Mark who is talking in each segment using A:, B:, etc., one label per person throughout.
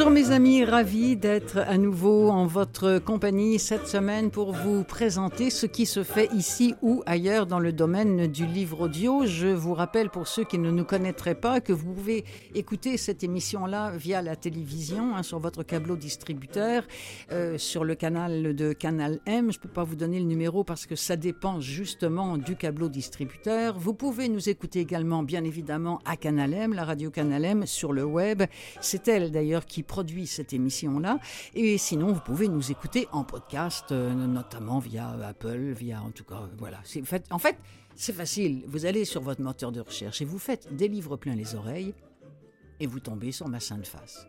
A: Bonjour mes amis, ravi d'être à nouveau en votre compagnie cette semaine pour vous présenter ce qui se fait ici ou ailleurs dans le domaine du livre audio. Je vous rappelle pour ceux qui ne nous connaîtraient pas que vous pouvez écouter cette émission-là via la télévision hein, sur votre câbleau distributeur, euh, sur le canal de Canal M. Je ne peux pas vous donner le numéro parce que ça dépend justement du câbleau distributeur. Vous pouvez nous écouter également bien évidemment à Canal M, la radio Canal M sur le web. C'est elle d'ailleurs qui produit cette émission-là. Et sinon, vous pouvez nous écouter en podcast, euh, notamment via Apple, via en tout cas, voilà. En fait, c'est facile. Vous allez sur votre moteur de recherche et vous faites des livres pleins les oreilles et vous tombez sur ma sainte face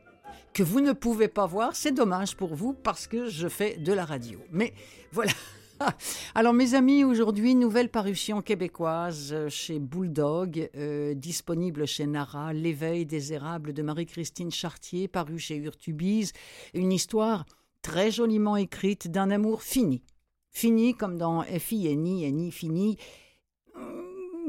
A: que vous ne pouvez pas voir. C'est dommage pour vous parce que je fais de la radio. Mais voilà. Alors mes amis, aujourd'hui, nouvelle parution québécoise chez Bulldog, euh, disponible chez Nara, L'éveil des érables de Marie-Christine Chartier, paru chez Urtubise, une histoire très joliment écrite d'un amour fini. Fini comme dans N-I, fini,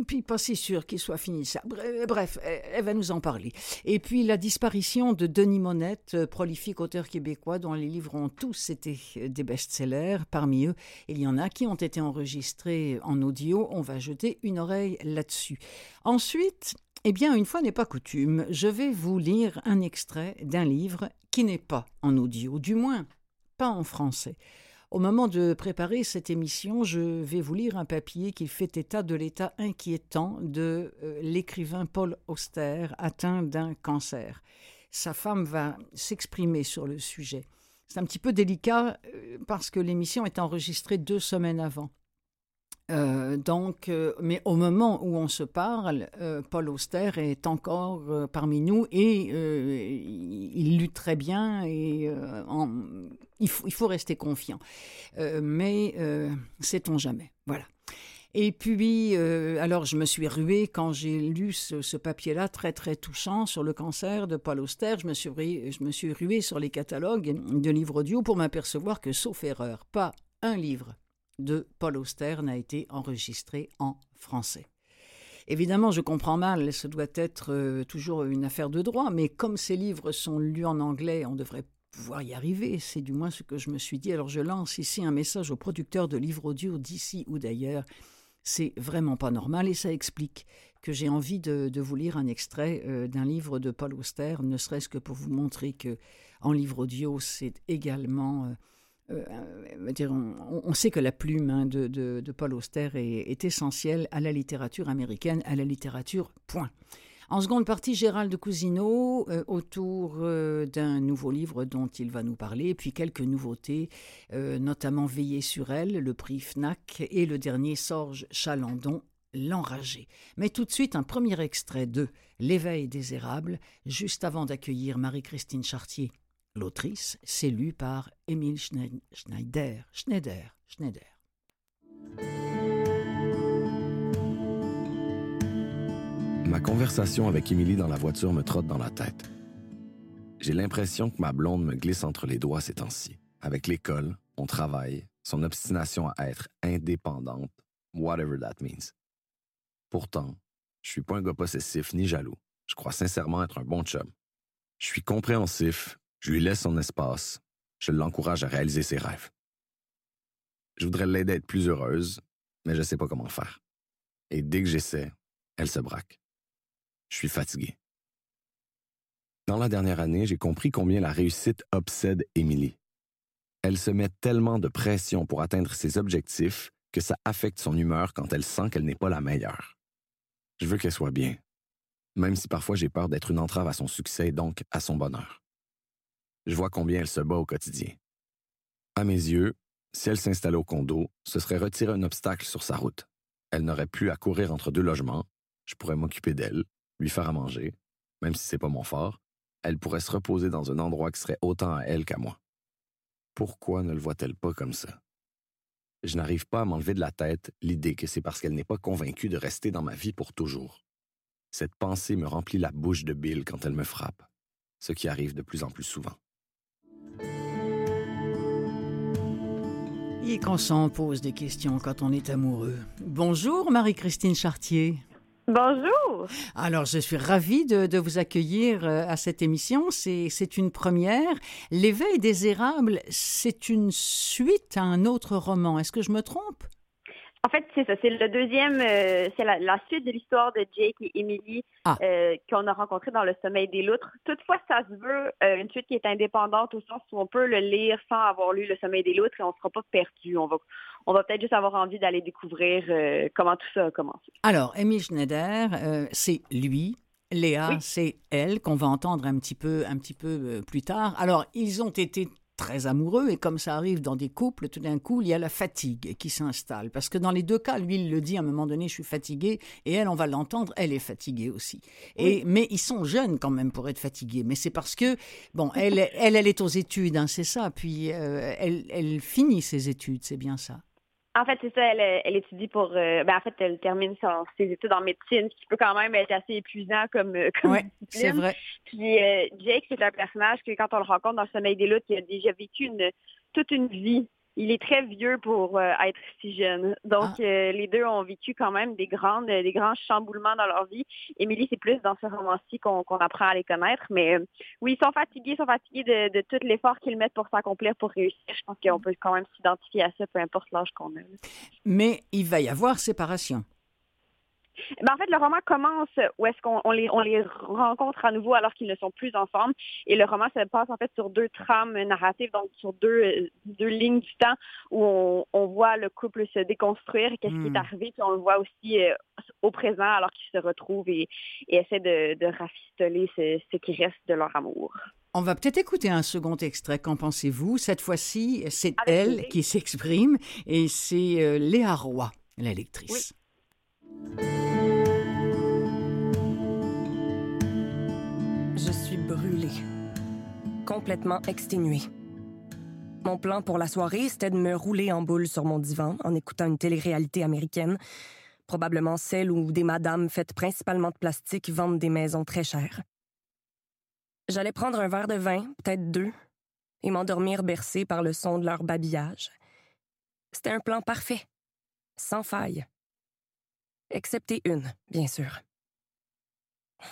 A: puis pas si sûr qu'il soit fini ça. Bref, elle va nous en parler. Et puis la disparition de Denis Monette, euh, prolifique auteur québécois dont les livres ont tous été euh, des best-sellers. Parmi eux, il y en a qui ont été enregistrés en audio. On va jeter une oreille là-dessus. Ensuite, eh bien, une fois n'est pas coutume, je vais vous lire un extrait d'un livre qui n'est pas en audio, du moins pas en français. Au moment de préparer cette émission, je vais vous lire un papier qui fait état de l'état inquiétant de euh, l'écrivain Paul Auster, atteint d'un cancer. Sa femme va s'exprimer sur le sujet. C'est un petit peu délicat euh, parce que l'émission est enregistrée deux semaines avant. Euh, donc, euh, mais au moment où on se parle, euh, Paul Auster est encore parmi nous et il lutte très bien et il, faut, il, faut, rester confiant. mais sait-on jamais. Voilà. Et puis, alors je me suis ruée quand j'ai lu ce, papier-là très très touchant sur le cancer de Paul Auster. Je me suis, je me suis ruée sur les catalogues de livres audio pour m'apercevoir que, sauf erreur, pas un livre de Paul Auster n'a été enregistré en français. Évidemment, je comprends mal, ce doit être euh, toujours une affaire de droit, mais comme ces livres sont lus en anglais, on devrait pouvoir y arriver, c'est du moins ce que je me suis dit. Alors je lance ici un message aux producteurs de livres audio d'ici ou d'ailleurs. C'est vraiment pas normal et ça explique que j'ai envie de, vous lire un extrait euh, d'un livre de Paul Auster, ne serait-ce que pour vous montrer que en livre audio, c'est également euh, euh, on, sait que la plume hein, de, Paul Auster est, essentielle à la littérature américaine, à la littérature, point. En seconde partie, Gérald de Cousineau, euh, autour d'un nouveau livre dont il va nous parler, puis quelques nouveautés, notamment Veiller sur elle, le prix FNAC, et le dernier Sorge Chalandon, L'enragé. Mais tout de suite, un premier extrait de L'éveil des érables, juste avant d'accueillir Marie-Christine Chartier L'autrice, c'est lue par Émile Schneider. Schneider. Schneider.
B: Ma conversation avec Émilie dans la voiture me trotte dans la tête. J'ai l'impression que ma blonde me glisse entre les doigts ces temps-ci. Avec l'école, on travaille, son obstination à être indépendante, whatever that means. Pourtant, je suis pas un gars possessif ni jaloux. Je crois sincèrement être un bon chum. Je suis compréhensif je lui laisse son espace. Je l'encourage à réaliser ses rêves. Je voudrais l'aider à être plus heureuse, mais je ne sais pas comment faire. Et dès que j'essaie, elle se braque. Je suis fatigué. Dans la dernière année, j'ai compris combien la réussite obsède Émilie. Elle se met tellement de pression pour atteindre ses objectifs que ça affecte son humeur quand elle sent qu'elle n'est pas la meilleure. Je veux qu'elle soit bien, même si parfois j'ai peur d'être une entrave à son succès et donc à son bonheur je vois combien elle se bat au quotidien. À mes yeux, si elle s'installait au condo, ce serait retirer un obstacle sur sa route. Elle n'aurait plus à courir entre deux logements, je pourrais m'occuper d'elle, lui faire à manger, même si c'est pas mon fort, elle pourrait se reposer dans un endroit qui serait autant à elle qu'à moi. Pourquoi ne le voit-elle pas comme ça? Je n'arrive pas à m'enlever de la tête l'idée que c'est parce qu'elle n'est pas convaincue de rester dans ma vie pour toujours. Cette pensée me remplit la bouche de bile quand elle me frappe, ce qui arrive de plus en plus souvent.
A: Et qu'on s'en pose des questions quand on est amoureux. Bonjour Marie-Christine Chartier.
C: Bonjour.
A: Alors, je suis ravie de, vous accueillir euh, à cette émission. C'est une première. L'éveil des érables, c'est une suite à un autre roman. Est-ce que je me trompe?
C: En fait, c'est ça. C'est le deuxième, euh, c'est la, suite de l'histoire de Jake et Emily ah. euh, qu'on a rencontré dans Le Sommeil des Loutres. Toutefois, ça se veut euh, une suite qui est indépendante au sens où on peut le lire sans avoir lu Le Sommeil des Loutres et on ne sera pas perdu. On va, on va peut-être juste avoir envie d'aller découvrir comment tout ça a commencé.
A: Alors, Emily Schneider, c'est lui. Léa, c'est elle qu'on va entendre un petit peu, un petit peu plus tard. Alors, ils ont été très amoureux et comme ça arrive dans des couples, tout d'un coup, il y a la fatigue qui s'installe. Parce que dans les deux cas, lui, il le dit à un moment donné, je suis fatigué, et elle, on va l'entendre, elle est fatiguée aussi. Et, Mais ils sont jeunes quand même pour être fatigués. Mais c'est parce que, bon, elle, elle, elle est aux études, hein, c'est ça. Puis euh, elle, elle finit ses études, c'est bien ça.
C: En fait, c'est ça. Elle, étudie pour. Euh, ben, en fait, elle termine ses études en médecine, ce qui peut quand même être assez épuisant comme, euh, comme
A: c'est vrai.
C: Puis euh, Jake, c'est un personnage que quand on le rencontre dans le Sommeil des luttes, il a déjà vécu une, toute une vie il est très vieux pour euh, être si jeune. Donc, ah. euh, les deux ont vécu quand même des grandes, des grands chamboulements dans leur vie. Émilie, c'est plus dans ce roman-ci qu'on apprend à les connaître. Mais euh, oui, ils sont fatigués, ils sont fatigués de, de tout l'effort qu'ils mettent pour s'accomplir, pour réussir. Je pense qu'on peut quand même s'identifier à ça, peu importe l'âge qu'on a.
A: Mais il va y avoir séparation.
C: Ben, en fait, le roman commence où est-ce qu'on les, on les rencontre à nouveau alors qu'ils ne sont plus ensemble. Et le roman se passe en fait sur deux trames narratives, donc sur deux, deux lignes du temps où on, on voit le couple se déconstruire, qu'est-ce qui est hmm. arrivé, puis on le voit aussi euh, au présent alors qu'ils se retrouvent et, et essaient de, de rafistoler ce, ce qui reste de leur amour.
A: On va peut-être écouter un second extrait. Qu'en pensez-vous? Cette fois-ci, c'est elle qui s'exprime et c'est euh, Léa Roy, la lectrice.
D: Je suis brûlée, complètement exténuée. Mon plan pour la soirée, c'était de me rouler en boule sur mon divan en écoutant une télé-réalité américaine, probablement celle où des madames faites principalement de plastique vendent des maisons très chères. J'allais prendre un verre de vin, peut-être deux, et m'endormir bercé par le son de leur babillage. C'était un plan parfait, sans faille excepté une, bien sûr.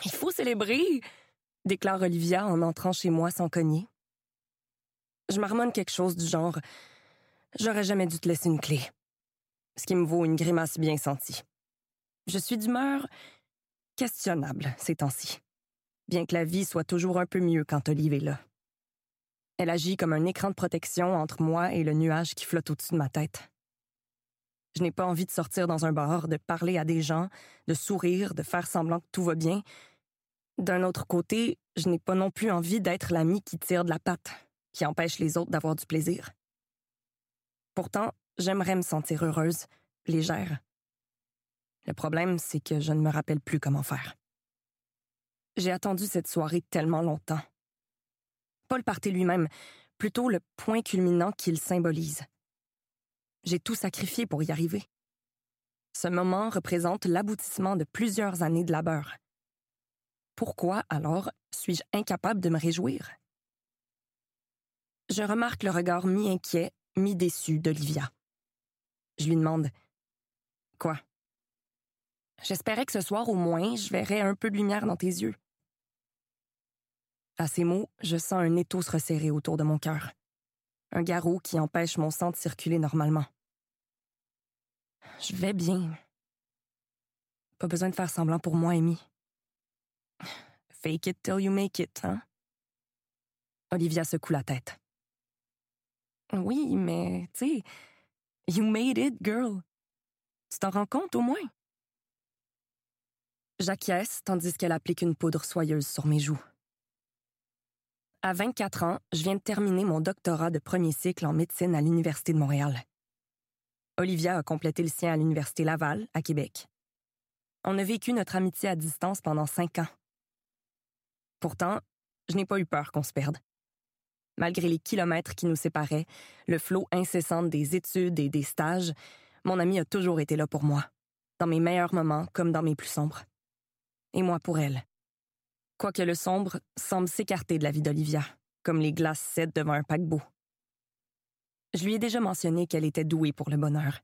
D: Il faut célébrer, déclare Olivia en entrant chez moi sans cogner. Je marmonne quelque chose du genre J'aurais jamais dû te laisser une clé. Ce qui me vaut une grimace bien sentie. Je suis d'humeur questionnable ces temps-ci, bien que la vie soit toujours un peu mieux quand Olive est là. Elle agit comme un écran de protection entre moi et le nuage qui flotte au-dessus de ma tête. Je n'ai pas envie de sortir dans un bar, de parler à des gens, de sourire, de faire semblant que tout va bien. D'un autre côté, je n'ai pas non plus envie d'être l'ami qui tire de la patte, qui empêche les autres d'avoir du plaisir. Pourtant, j'aimerais me sentir heureuse, légère. Le problème, c'est que je ne me rappelle plus comment faire. J'ai attendu cette soirée tellement longtemps. Pas le party lui-même, plutôt le point culminant qu'il symbolise. J'ai tout sacrifié pour y arriver. Ce moment représente l'aboutissement de plusieurs années de labeur. Pourquoi, alors, suis-je incapable de me réjouir? Je remarque le regard mi-inquiet, mi-déçu d'Olivia. Je lui demande Quoi? J'espérais que ce soir, au moins, je verrais un peu de lumière dans tes yeux. À ces mots, je sens un étau se resserrer autour de mon cœur un garrot qui empêche mon sang de circuler normalement. Je vais bien. Pas besoin de faire semblant pour moi, Amy. Fake it till you make it, hein? Olivia secoue la tête. Oui, mais, tu sais, you made it, girl. Tu t'en rends compte au moins? J'acquiesce tandis qu'elle applique une poudre soyeuse sur mes joues. À 24 ans, je viens de terminer mon doctorat de premier cycle en médecine à l'Université de Montréal. Olivia a complété le sien à l'Université Laval, à Québec. On a vécu notre amitié à distance pendant cinq ans. Pourtant, je n'ai pas eu peur qu'on se perde. Malgré les kilomètres qui nous séparaient, le flot incessant des études et des stages, mon ami a toujours été là pour moi, dans mes meilleurs moments comme dans mes plus sombres. Et moi pour elle quoique le sombre, semble s'écarter de la vie d'Olivia, comme les glaces cèdent devant un paquebot. Je lui ai déjà mentionné qu'elle était douée pour le bonheur.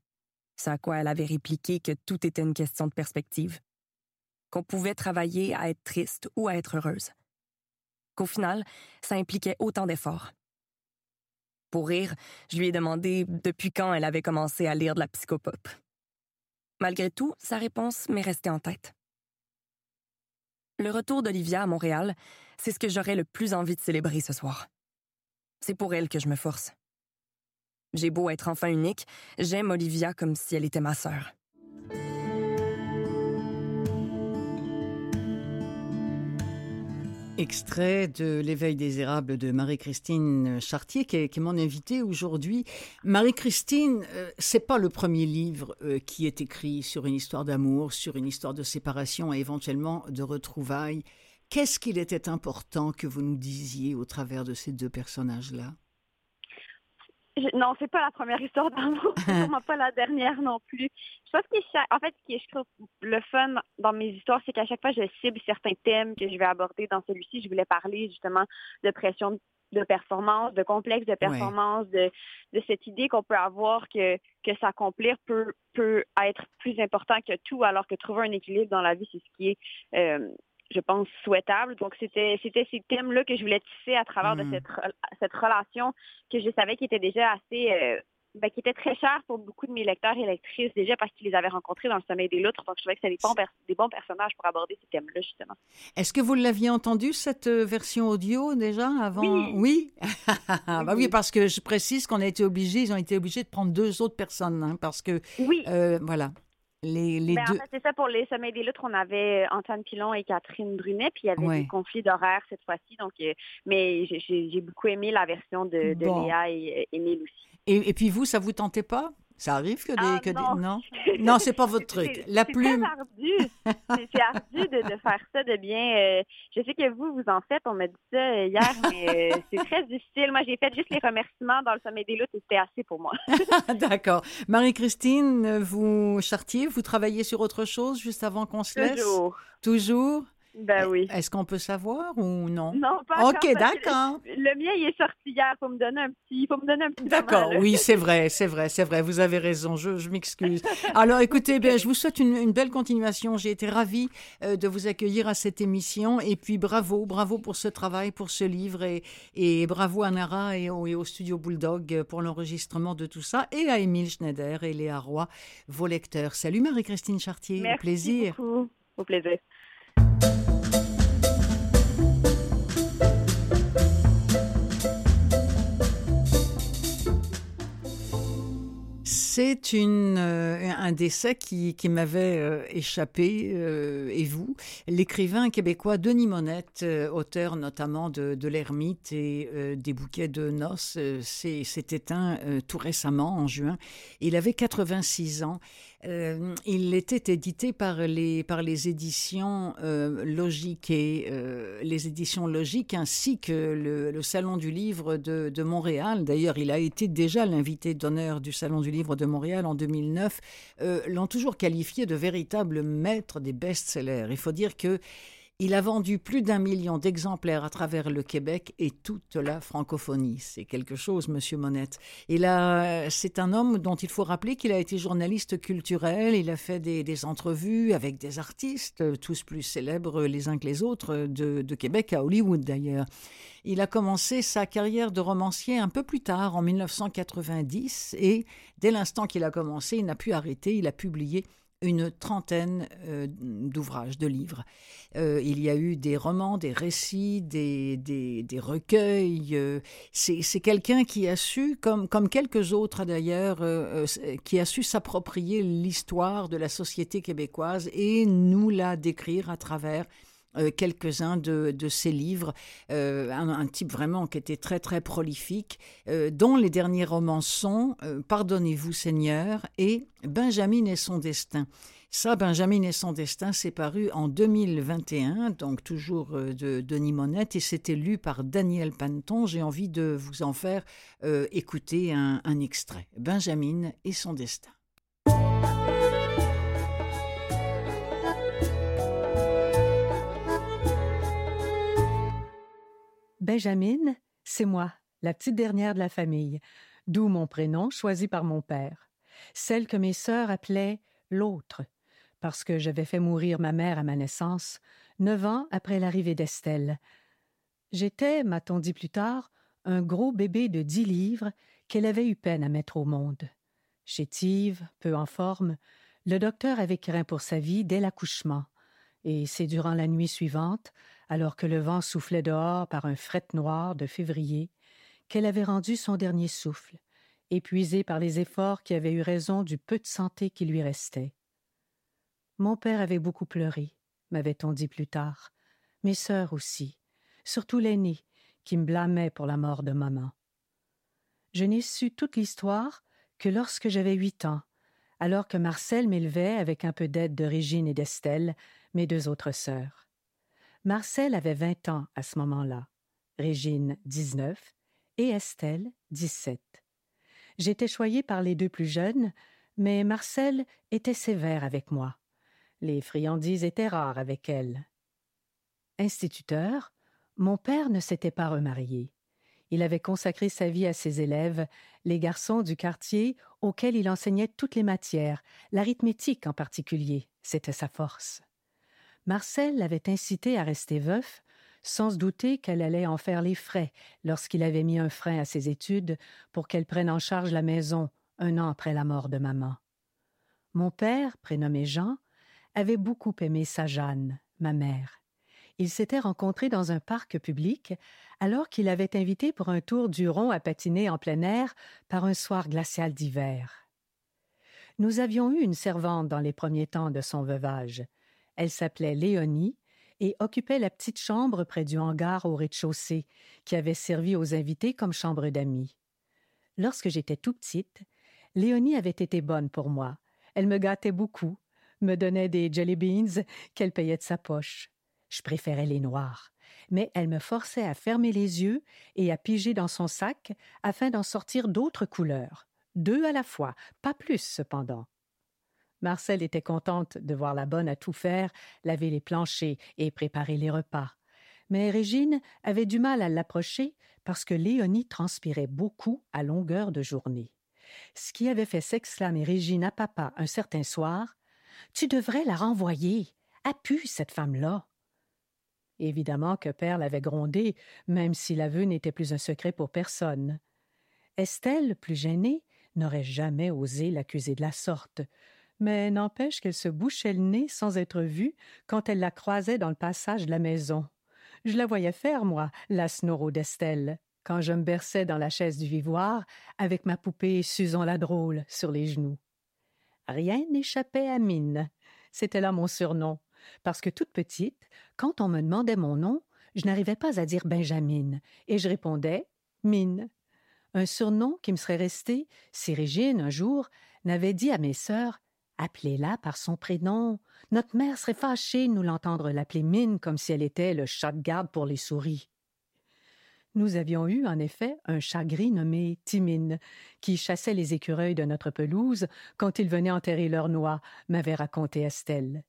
D: C'est à quoi elle avait répliqué que tout était une question de perspective. Qu'on pouvait travailler à être triste ou à être heureuse. Qu'au final, ça impliquait autant d'efforts. Pour rire, je lui ai demandé depuis quand elle avait commencé à lire de la psychopop. Malgré tout, sa réponse m'est restée en tête. Le retour d'Olivia à Montréal, c'est ce que j'aurais le plus envie de célébrer ce soir. C'est pour elle que je me force. J'ai beau être enfant unique, j'aime Olivia comme si elle était ma sœur.
A: Extrait de L'éveil des érables de Marie-Christine Chartier, qui est, mon invitée aujourd'hui. Marie-Christine, euh, c'est pas le premier livre euh, qui est écrit sur une histoire d'amour, sur une histoire de séparation et éventuellement de retrouvailles. Qu'est-ce qu'il était important que vous nous disiez au travers de ces deux personnages-là?
C: Non, c'est pas la première histoire d'amour, c'est pas la dernière non plus. Je pense que en fait, ce qui je trouve le fun dans mes histoires, c'est qu'à chaque fois, je cible certains thèmes que je vais aborder dans celui-ci. Je voulais parler justement de pression de performance, de complexe de performance, de, de cette idée qu'on peut avoir que, que s'accomplir peut, peut être plus important que tout, alors que trouver un équilibre dans la vie, c'est ce qui est euh, je pense, souhaitable. Donc, c'était, c'était ces thèmes-là que je voulais tisser à travers de hmm. cette, cette relation que je savais qui était déjà assez, euh, ben, qui était très chère pour beaucoup de mes lecteurs et lectrices, déjà parce qu'ils les avaient rencontrés dans le sommeil des loutres. Donc, je trouvais que c'était des bons, des bons personnages pour aborder ces thèmes-là, justement.
A: Est-ce que vous l'aviez entendu, cette euh, version audio, déjà, avant?
C: Oui.
A: Oui? bah oui, parce que je précise qu'on a été obligés, ils ont été obligés de prendre deux autres personnes, hein, parce que,
C: oui.
A: Euh, voilà. Les, les
C: ben,
A: deux...
C: En fait, c'est ça pour les Sommets des Loutres. On avait euh, Antoine Pilon et Catherine Brunet, puis il y avait des conflits d'horaire cette fois-ci. Donc, euh, mais j'ai beaucoup aimé la version de, de Léa et Émile aussi.
A: Et, et, puis vous, ça vous tentait pas? Ça arrive que des...
C: Ah,
A: que
C: non,
A: des... non, non? C'est pas votre truc. La plume.
C: C'est ardu. c'est ardu de, de, faire ça, de bien. Euh, je sais que vous, vous en faites. On m'a dit ça hier, mais euh, c'est très difficile. Moi, j'ai fait juste les remerciements dans le sommet des luttes et c'était assez pour moi.
A: D'accord. Marie-Christine, vous, Chartier, vous travaillez sur autre chose juste avant qu'on se laisse?
C: Toujours.
A: Toujours?
C: Ben oui.
A: Est-ce qu'on peut savoir ou non?
C: Non, pas
A: OK, d'accord.
C: Le, mien, il est sorti hier. Il faut me donner un petit, faut me donner un petit
A: D'accord, oui, c'est vrai, c'est vrai, c'est vrai. Vous avez raison. Je, je m'excuse. Alors, écoutez, bien, je vous souhaite une, une belle continuation. J'ai été ravie euh, de vous accueillir à cette émission. Et puis, bravo, bravo pour ce travail, pour ce livre. Et, et bravo à Nara et au, et au studio Bulldog pour l'enregistrement de tout ça. Et à Émile Schneider et Léa Roy, vos lecteurs. Salut Marie-Christine Chartier.
C: Merci
A: au plaisir.
C: Beaucoup. Au plaisir.
A: C'est euh, un décès qui, qui m'avait euh, échappé, euh, et vous, l'écrivain québécois Denis Monette, auteur notamment de, de L'Ermite et des bouquets de noces, s'est éteint tout récemment, en juin. Il avait 86 ans. Euh, il était édité par les, éditions euh, Logiques et euh, les éditions Logiques ainsi que le, Salon du Livre de, de Montréal. D'ailleurs, il a été déjà l'invité d'honneur du Salon du Livre de Montréal en 2009. L'ont toujours qualifié de véritable maître des best-sellers. Il faut dire que il a vendu plus d'un million d'exemplaires à travers le Québec et toute la francophonie. C'est quelque chose, Monsieur Monette. Il a, c'est un homme dont il faut rappeler qu'il a été journaliste culturel. Il a fait des, entrevues avec des artistes, tous plus célèbres les uns que les autres, de, de Québec à Hollywood d'ailleurs. Il a commencé sa carrière de romancier un peu plus tard, en 1990, et dès l'instant qu'il a commencé, il n'a pu arrêter. Il a publié une trentaine euh, d'ouvrages, de livres. Euh, il y a eu des romans, des récits, des, des, recueils. Euh, c'est quelqu'un qui a su, comme, comme quelques autres d'ailleurs, euh, qui a su s'approprier l'histoire de la société québécoise et nous la décrire à travers euh, quelques-uns de, ses livres, euh, un, type vraiment qui était très très prolifique, euh, dont les derniers romans sont Pardonnez-vous Seigneur et Benjamin et son destin. Ça, Benjamin et son destin, c'est paru en 2021, donc toujours de Denis Monette, et c'était lu par Daniel Panton. J'ai envie de vous en faire écouter un extrait. Benjamin et son destin.
E: Benjamin, c'est moi, la petite dernière de la famille. d'où mon prénom choisi par mon père, celle que mes sœurs appelaient l'autre, parce que j'avais fait mourir ma mère à ma naissance, neuf ans après l'arrivée d'Estelle. J'étais, m'a-t-on dit plus tard, un gros bébé de dix livres qu'elle avait eu peine à mettre au monde. Chétive, peu en forme, le docteur avait craint pour sa vie dès l'accouchement, et c'est durant la nuit suivante, alors que le vent soufflait dehors par un fret noir de février, qu'elle avait rendu son dernier souffle, épuisée par les efforts qui avaient eu raison du peu de santé qui lui restait. Mon père avait beaucoup pleuré, m'avait-on dit plus tard, mes sœurs aussi, surtout l'aînée, qui me blâmait pour la mort de maman. Je n'ai su toute l'histoire que lorsque j'avais huit ans, alors que Marcel m'élevait avec un peu d'aide de Régine et d'Estelle, mes deux autres sœurs. Marcel avait vingt ans à ce moment-là, Régine dix-neuf et Estelle dix-sept. J'étais choyée par les deux plus jeunes, mais Marcel était sévère avec moi. Les friandises étaient rares avec elle. Instituteur, mon père ne s'était pas remarié. Il avait consacré sa vie à ses élèves, les garçons du quartier auxquels il enseignait toutes les matières, l'arithmétique en particulier, c'était sa force. Marcel l'avait incité à rester veuf, sans se douter qu'elle allait en faire les frais lorsqu'il avait mis un frein à ses études pour qu'elle prenne en charge la maison un an après la mort de maman. Mon père, prénommé Jean, avait beaucoup aimé sa Jeanne, ma mère. Ils s'étaient rencontrés dans un parc public alors qu'il avait invité pour un tour du rond à patiner en plein air par un soir glacial d'hiver. Nous avions eu une servante dans les premiers temps de son veuvage. Elle s'appelait Léonie et occupait la petite chambre près du hangar au rez-de-chaussée, qui avait servi aux invités comme chambre d'amis. Lorsque j'étais tout petite, Léonie avait été bonne pour moi. Elle me gâtait beaucoup, me donnait des jelly beans qu'elle payait de sa poche. Je préférais les noirs, mais elle me forçait à fermer les yeux et à piger dans son sac afin d'en sortir d'autres couleurs, deux à la fois, pas plus cependant. Marcel était contente de voir la bonne à tout faire, laver les planchers et préparer les repas. Mais Régine avait du mal à l'approcher parce que Léonie transpirait beaucoup à longueur de journée. Ce qui avait fait s'exclamer Régine à papa un certain soir Tu devrais la renvoyer. A pu cette femme-là. Évidemment que Père l'avait grondé, même si l'aveu n'était plus un secret pour personne. Estelle, plus gênée, n'aurait jamais osé l'accuser de la sorte, mais n'empêche qu'elle se bouchait le nez sans être vue quand elle la croisait dans le passage de la maison. Je la voyais faire, moi, la snoro d'Estelle, quand je me berçais dans la chaise du vivoire avec ma poupée Susan la drôle sur les genoux. Rien n'échappait à Mine. C'était là mon surnom parce que toute petite, quand on me demandait mon nom, je n'arrivais pas à dire Benjamin, et je répondais Mine. Un surnom qui me serait resté si Régine, un jour, n'avait dit à mes sœurs Appelez-la par son prénom. Notre mère serait fâchée de nous l'entendre l'appeler Mine comme si elle était le chat de garde pour les souris. Nous avions eu, en effet, un chat gris nommé Timine, qui chassait les écureuils de notre pelouse quand ils venaient enterrer leurs noix, m'avait raconté Estelle.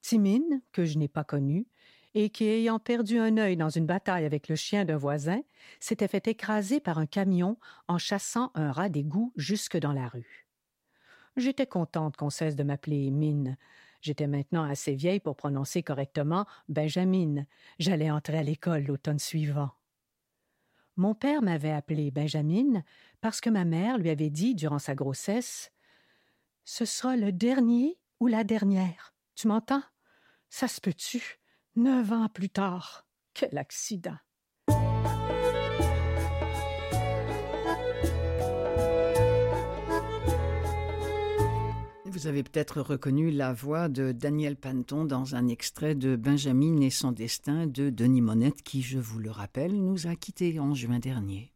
E: Timine, que je n'ai pas connue, et qui, ayant perdu un œil dans une bataille avec le chien d'un voisin, s'était fait écraser par un camion en chassant un rat d'égout jusque dans la rue. J'étais contente qu'on cesse de m'appeler Mine. J'étais maintenant assez vieille pour prononcer correctement Benjamin. J'allais entrer à l'école l'automne suivant. Mon père m'avait appelé Benjamin parce que ma mère lui avait dit durant sa grossesse Ce sera le dernier ou la dernière. Tu m'entends? Ça se peut-tu? Neuf ans plus tard. Quel accident!
A: Vous avez peut-être reconnu la voix de Daniel Panton dans un extrait de Benjamin et son destin de Denis Monette qui, je vous le rappelle, nous a quittés en juin dernier.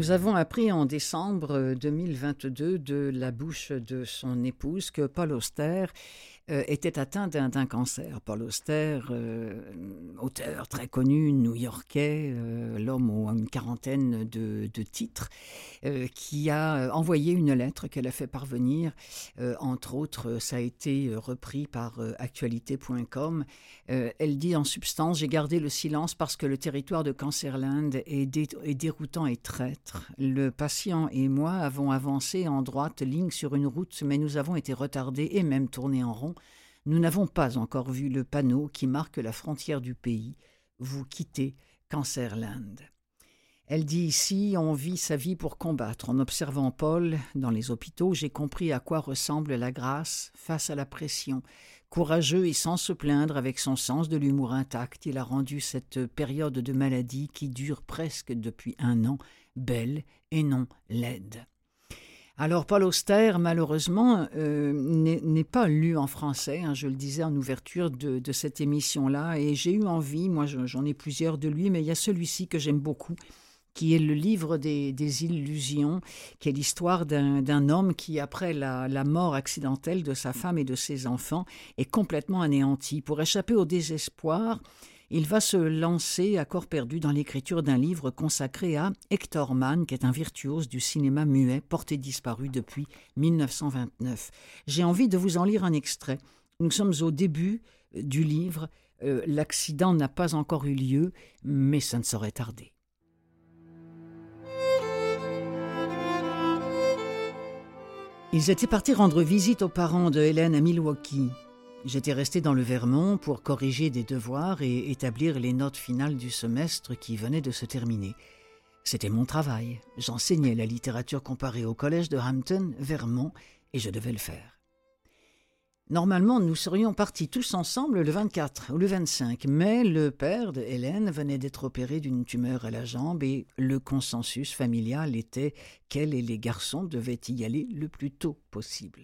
A: Nous avons appris en décembre 2022 de la bouche de son épouse que Paul Auster euh, était atteint d'un cancer. Paul Auster, euh, auteur très connu, new-yorkais, euh, l'homme aux une quarantaine de, titres, qui a envoyé une lettre qu'elle a fait parvenir. entre autres, ça a été repris par actualité.com. elle dit en substance J'ai gardé le silence parce que le territoire de Cancerland est, est déroutant et traître. Le patient et moi avons avancé en droite ligne sur une route, mais nous avons été retardés et même tournés en rond nous n'avons pas encore vu le panneau qui marque la frontière du pays. Vous quittez Cancerland. Elle dit ici On vit sa vie pour combattre. En observant Paul dans les hôpitaux, j'ai compris à quoi ressemble la grâce face à la pression. Courageux et sans se plaindre, avec son sens de l'humour intact, il a rendu cette période de maladie qui dure presque depuis un an belle et non laide. Alors, Paul Auster, malheureusement, euh, n'est pas lu en français. Hein, je le disais en ouverture de, cette émission-là. Et j'ai eu envie, moi j'en ai plusieurs de lui, mais il y a celui-ci que j'aime beaucoup, qui est le livre des, illusions, qui est l'histoire d'un homme qui, après la, la, mort accidentelle de sa femme et de ses enfants, est complètement anéanti. Pour échapper au désespoir, il va se lancer à corps perdu dans l'écriture d'un livre consacré à Hector Mann, qui est un virtuose du cinéma muet, porté disparu depuis 1929. J'ai envie de vous en lire un extrait. Nous sommes au début euh, du livre. Euh, l'accident n'a pas encore eu lieu, mais ça ne saurait tarder. Ils étaient partis rendre visite aux parents de Hélène à Milwaukee. J'étais resté dans le Vermont pour corriger des devoirs et établir les notes finales du semestre qui venait de se terminer. C'était mon travail. J'enseignais la littérature comparée au collège de Hampton, Vermont, et je devais le faire. Normalement, nous serions partis tous ensemble le 24 ou le 25, mais le père de Hélène venait d'être opéré d'une tumeur à la jambe et le consensus familial était qu'elle et les garçons devaient y aller le plus tôt possible.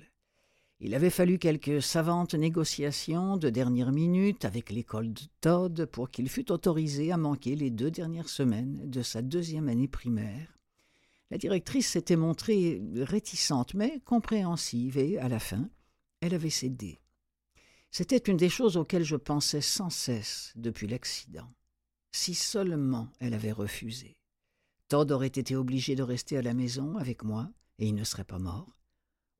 A: Il avait fallu quelques savantes négociations de dernière minute avec l'école de Todd pour qu'il fût autorisé à manquer les deux dernières semaines de sa deuxième année primaire. La directrice s'était montrée réticente mais compréhensive et, à la fin, elle avait cédé. C'était une des choses auxquelles je pensais sans cesse depuis l'accident. Si seulement elle avait refusé. Todd aurait été obligé de rester à la maison avec moi, et il ne serait pas mort.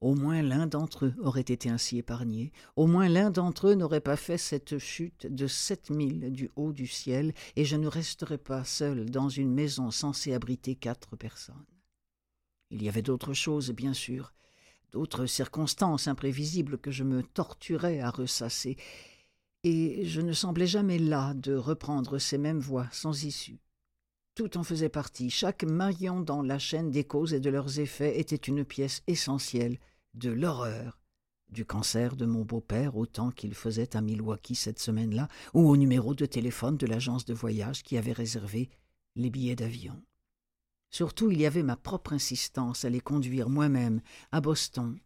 A: Au moins l'un d'entre eux aurait été ainsi épargné, au moins l'un d'entre eux n'aurait pas fait cette chute de sept milles du haut du ciel, et je ne resterais pas seul dans une maison censée abriter quatre personnes. Il y avait d'autres choses, bien sûr, d'autres circonstances imprévisibles que je me torturais à ressasser, et je ne semblais jamais là de reprendre ces mêmes voies sans issue. Tout en faisait partie, chaque maillon dans la chaîne des causes et de leurs effets était une pièce essentielle de l'horreur du cancer de mon beau-père autant qu'il faisait à Milwaukee cette semaine-là, ou au numéro de téléphone de l'agence de voyage qui avait réservé les billets d'avion. Surtout, il y avait ma propre insistance à les conduire moi-même à Boston,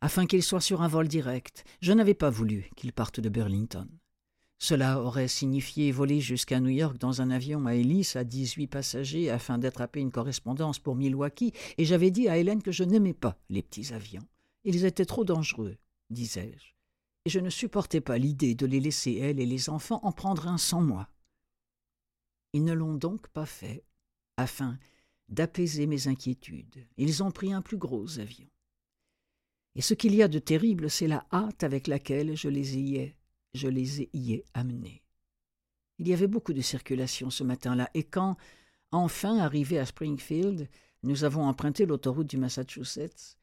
A: afin qu'ils soient sur un vol direct. Je n'avais pas voulu qu'ils partent de Burlington. Cela aurait signifié voler jusqu'à New York dans un avion à hélice à dix-huit passagers afin d'attraper une correspondance pour Milwaukee, et j'avais dit à Hélène que je n'aimais pas les petits avions. Ils étaient trop dangereux, disais-je, et je ne supportais pas l'idée de les laisser, elle et les enfants, en prendre un sans moi. Ils ne l'ont donc pas fait, afin d'apaiser mes inquiétudes. Ils ont pris un plus gros avion. Et ce qu'il y a de terrible, c'est la hâte avec laquelle je les ayais je les y ai amenés. Il y avait beaucoup de circulation ce matin-là, et quand, enfin arrivé à Springfield, nous avons emprunté l'autoroute du Massachusetts,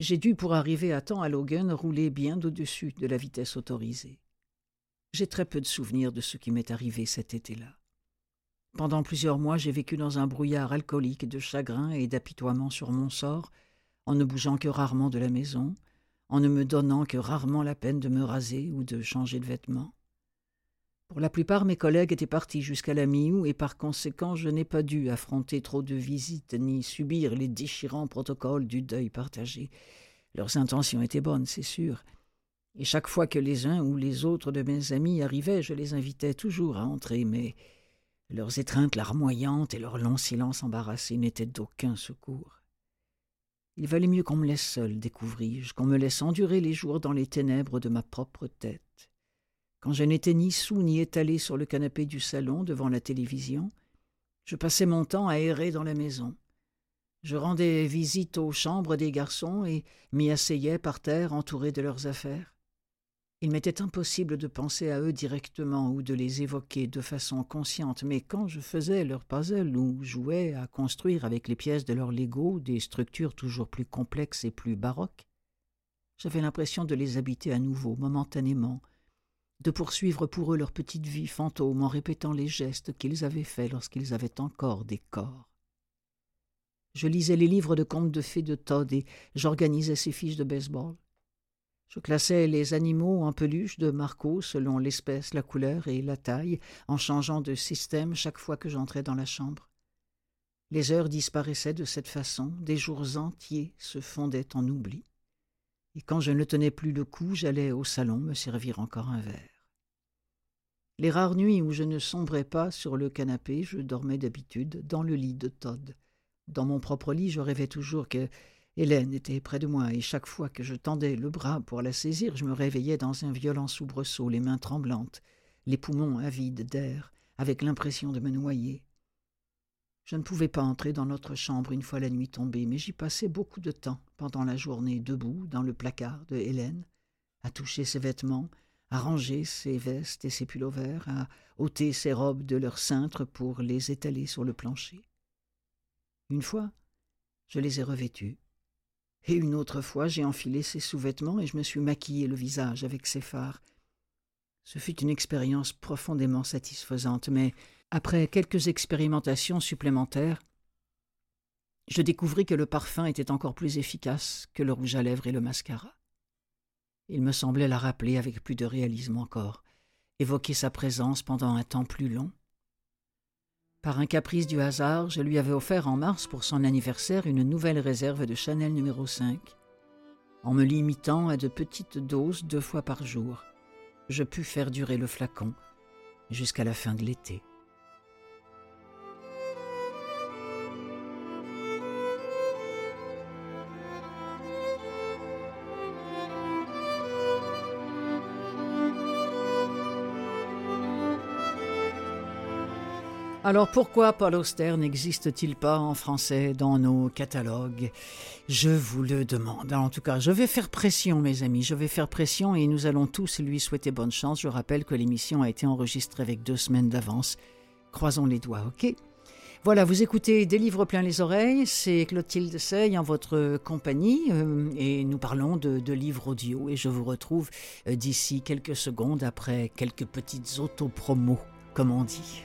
A: j'ai dû, pour arriver à temps à Logan, rouler bien au-dessus de la vitesse autorisée. J'ai très peu de souvenirs de ce qui m'est arrivé cet été-là. Pendant plusieurs mois, j'ai vécu dans un brouillard alcoolique de chagrin et d'apitoiement sur mon sort, en ne bougeant que rarement de la maison, en ne me donnant que rarement la peine de me raser ou de changer de vêtements. Pour la plupart, mes collègues étaient partis jusqu'à la mi-août et par conséquent, je n'ai pas dû affronter trop de visites ni subir les déchirants protocoles du deuil partagé. Leurs intentions étaient bonnes, c'est sûr. Et chaque fois que les uns ou les autres de mes amis arrivaient, je les invitais toujours à entrer, mais leurs étreintes larmoyantes et leur long silence embarrassé n'étaient d'aucun secours. Il valait mieux qu'on me laisse seul, découvris-je, qu'on me laisse endurer les jours dans les ténèbres de ma propre tête. Quand je n'étais ni sous ni étalé sur le canapé du salon devant la télévision, je passais mon temps à errer dans la maison. Je rendais visite aux chambres des garçons et m'y asseyais par terre entouré de leurs affaires. Il m'était impossible de penser à eux directement ou de les évoquer de façon consciente, mais quand je faisais leur puzzle ou jouais à construire avec les pièces de leur Lego des structures toujours plus complexes et plus baroques, j'avais l'impression de les habiter à nouveau, momentanément, de poursuivre pour eux leur petite vie fantôme en répétant les gestes qu'ils avaient faits lorsqu'ils avaient encore des corps. Je lisais les livres de contes de fées de Todd et j'organisais ses fiches de baseball. Je classais les animaux en peluche de Marco selon l'espèce, la couleur et la taille, en changeant de système chaque fois que j'entrais dans la chambre. Les heures disparaissaient de cette façon, des jours entiers se fondaient en oubli. Et quand je ne tenais plus le coup, j'allais au salon me servir encore un verre. Les rares nuits où je ne sombrais pas sur le canapé, je dormais d'habitude dans le lit de Todd. Dans mon propre lit, je rêvais toujours que Hélène était près de moi, et chaque fois que je tendais le bras pour la saisir, je me réveillais dans un violent soubresaut, les mains tremblantes, les poumons avides d'air, avec l'impression de me noyer. Je ne pouvais pas entrer dans notre chambre une fois la nuit tombée, mais j'y passais beaucoup de temps pendant la journée debout dans le placard de Hélène, à toucher ses vêtements, à ranger ses vestes et ses pullovers, à ôter ses robes de leur cintre pour les étaler sur le plancher. Une fois, je les ai revêtues, et une autre fois, j'ai enfilé ses sous-vêtements et je me suis maquillé le visage avec ses fards. Ce fut une expérience profondément satisfaisante, mais après quelques expérimentations supplémentaires, je découvris que le parfum était encore plus efficace que le rouge à lèvres et le mascara. Il me semblait la rappeler avec plus de réalisme encore, évoquer sa présence pendant un temps plus long, par un caprice du hasard, je lui avais offert en mars pour son anniversaire une nouvelle réserve de Chanel numéro 5. En me limitant à de petites doses deux fois par jour, je pus faire durer le flacon jusqu'à la fin de l'été. Alors pourquoi Paul Auster n'existe-t-il pas en français dans nos catalogues? Je vous le demande. En tout cas, je vais faire pression, mes amis. Je vais faire pression et nous allons tous lui souhaiter bonne chance. Je rappelle que l'émission a été enregistrée avec deux semaines d'avance. Croisons les doigts, ok? Voilà, vous écoutez Des livres plein les oreilles, c'est Clotilde Sey en votre compagnie euh, et nous parlons de, livres audio et je vous retrouve euh, d'ici quelques secondes après quelques petites autopromos, comme on dit.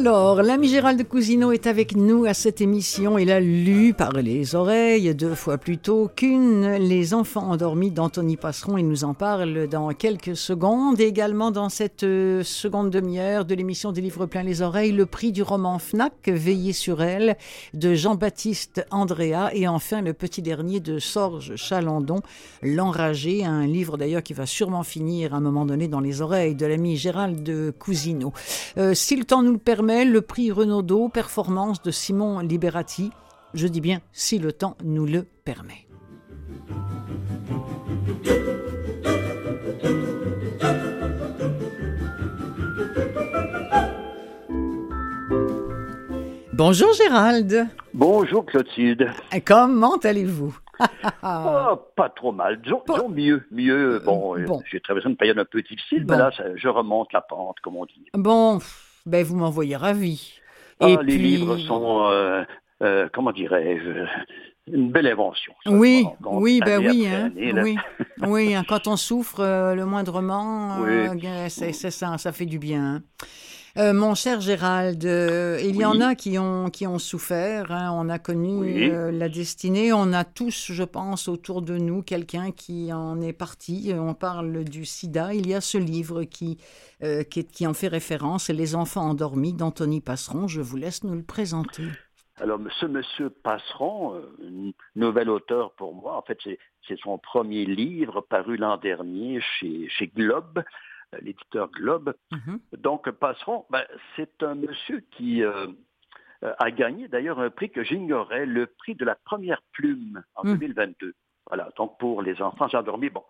A: Alors, l'ami Gérald Cousineau est avec nous à cette émission. Il a lu par les oreilles deux fois plus tôt qu'une Les enfants endormis d'Anthony Passeron. Il nous en parle dans quelques secondes. également dans cette euh, seconde demi-heure de l'émission des livres plein les oreilles, le prix du roman Fnac, Veillez sur elle, de Jean-Baptiste Andrea. Et enfin, le petit dernier de Sorge Chalandon, L'enragé, un livre d'ailleurs qui va sûrement finir à un moment donné dans les oreilles de l'ami Gérald Cousineau. Euh, si le temps nous le permet, le prix Renaudot Performance de Simon Liberati. Je dis bien si le temps nous le permet. Bonjour Gérald.
F: Bonjour Clotilde.
A: Comment allez-vous?
F: Oh, Pas trop mal, disons, mieux, mieux. Euh, bon, euh, j'ai traversé une période un peu difficile, mais là, je remonte la pente, comme on dit.
A: Bon, ben, vous m'envoyez ravi.
F: Ah, Et les livres sont, euh, euh, comment dirais-je, une belle invention.
A: Oui, oui, ben oui, hein, oui, oui, hein, quand on souffre euh, le moindrement, c'est ça, ça fait du bien. Euh, mon cher Gérald, euh, il y en a qui ont, qui ont souffert. Hein. On a connu euh, la destinée. On a tous, je pense, autour de nous quelqu'un qui en est parti. On parle du sida. Il y a ce livre qui, qui, qui, en fait référence, Les enfants endormis d'Anthony Passeron. Je vous laisse nous le présenter.
F: Alors, ce monsieur Passeron, nouvel auteur pour moi, en fait, c'est son premier livre paru l'an dernier chez, chez Globe. Euh, l'éditeur Globe. Mhm. Donc, Passeron, ben, c'est un monsieur qui euh, euh, a gagné d'ailleurs un prix que j'ignorais, le prix de la première plume en 2022. Mhm. Voilà, donc pour les enfants endormis. Bon,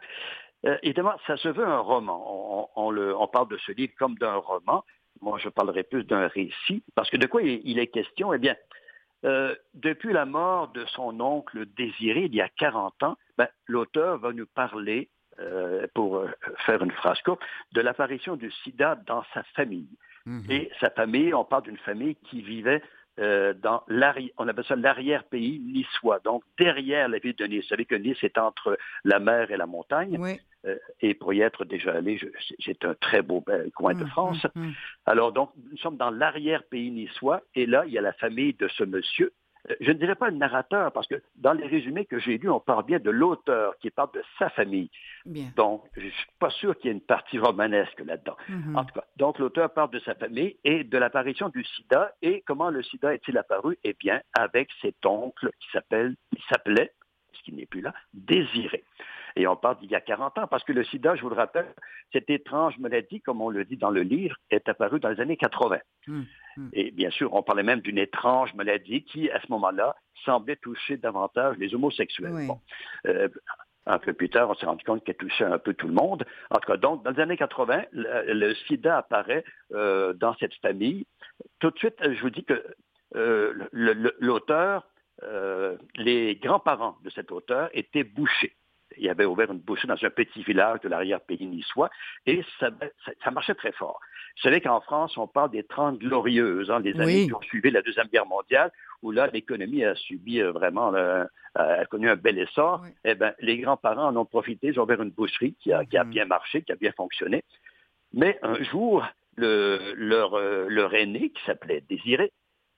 F: évidemment, ça se veut un roman. On, le, on, parle de ce livre comme d'un roman. Moi, je parlerai plus d'un récit, parce que de quoi il, est question? Eh bien, depuis la mort de son oncle Désiré, il y a 40 ans, ben, l'auteur va nous parler euh, pour euh, faire une phrase courte, de l'apparition du sida dans sa famille. Mhm. Et sa famille, on parle d'une famille qui vivait euh, dans l'arrière, on appelle ça l'arrière-pays niçois, donc derrière la ville de Nice. Vous savez que Nice est entre la mer et la montagne. et pour y être déjà allé, c'est un très beau coin de mhm, France. Mhm, Alors donc, nous sommes dans l'arrière-pays niçois, et là, il y a la famille de ce monsieur je ne dirais pas le narrateur, parce que dans les résumés que j'ai lus, on parle bien de l'auteur qui parle de sa famille. Donc, je ne suis pas sûr qu'il y ait une partie romanesque là-dedans. Mm-hmm. En tout cas, donc l'auteur parle de sa famille et de l'apparition du sida. Et comment le sida est-il apparu? Eh bien, avec cet oncle qui s'appelle, il s'appelait, ce qui n'est plus là, Désiré. Et on parle d'il y a 40 ans, parce que le sida, je vous le rappelle, cette étrange maladie, comme on le dit dans le livre, est apparue dans les années 80. Hum, hum. Et bien sûr, on parlait même d'une étrange maladie qui, à ce moment-là, semblait toucher davantage les homosexuels. Euh, un peu plus tard, on s'est rendu compte qu'elle touchait un peu tout le monde. En tout cas, donc, dans les années 80, le, sida apparaît euh, dans cette famille. Tout de suite, je vous dis que euh, l'auteur, les grands-parents de cet auteur étaient bouchés il avait ouvert une boucherie dans un petit village de l'arrière-pays niçois, et ça, marchait très fort. Vous savez qu'en France, on parle des Trente Glorieuses, hein, les années qui ont suivi la Deuxième Guerre mondiale, où là, l'économie a subi euh, vraiment, euh, a connu un bel essor. Eh ben, les grands-parents en ont profité, ils ont ouvert une boucherie qui a, mm-hmm. bien marché, qui a bien fonctionné. Mais un jour, leur, euh, leur aîné, qui s'appelait Désiré,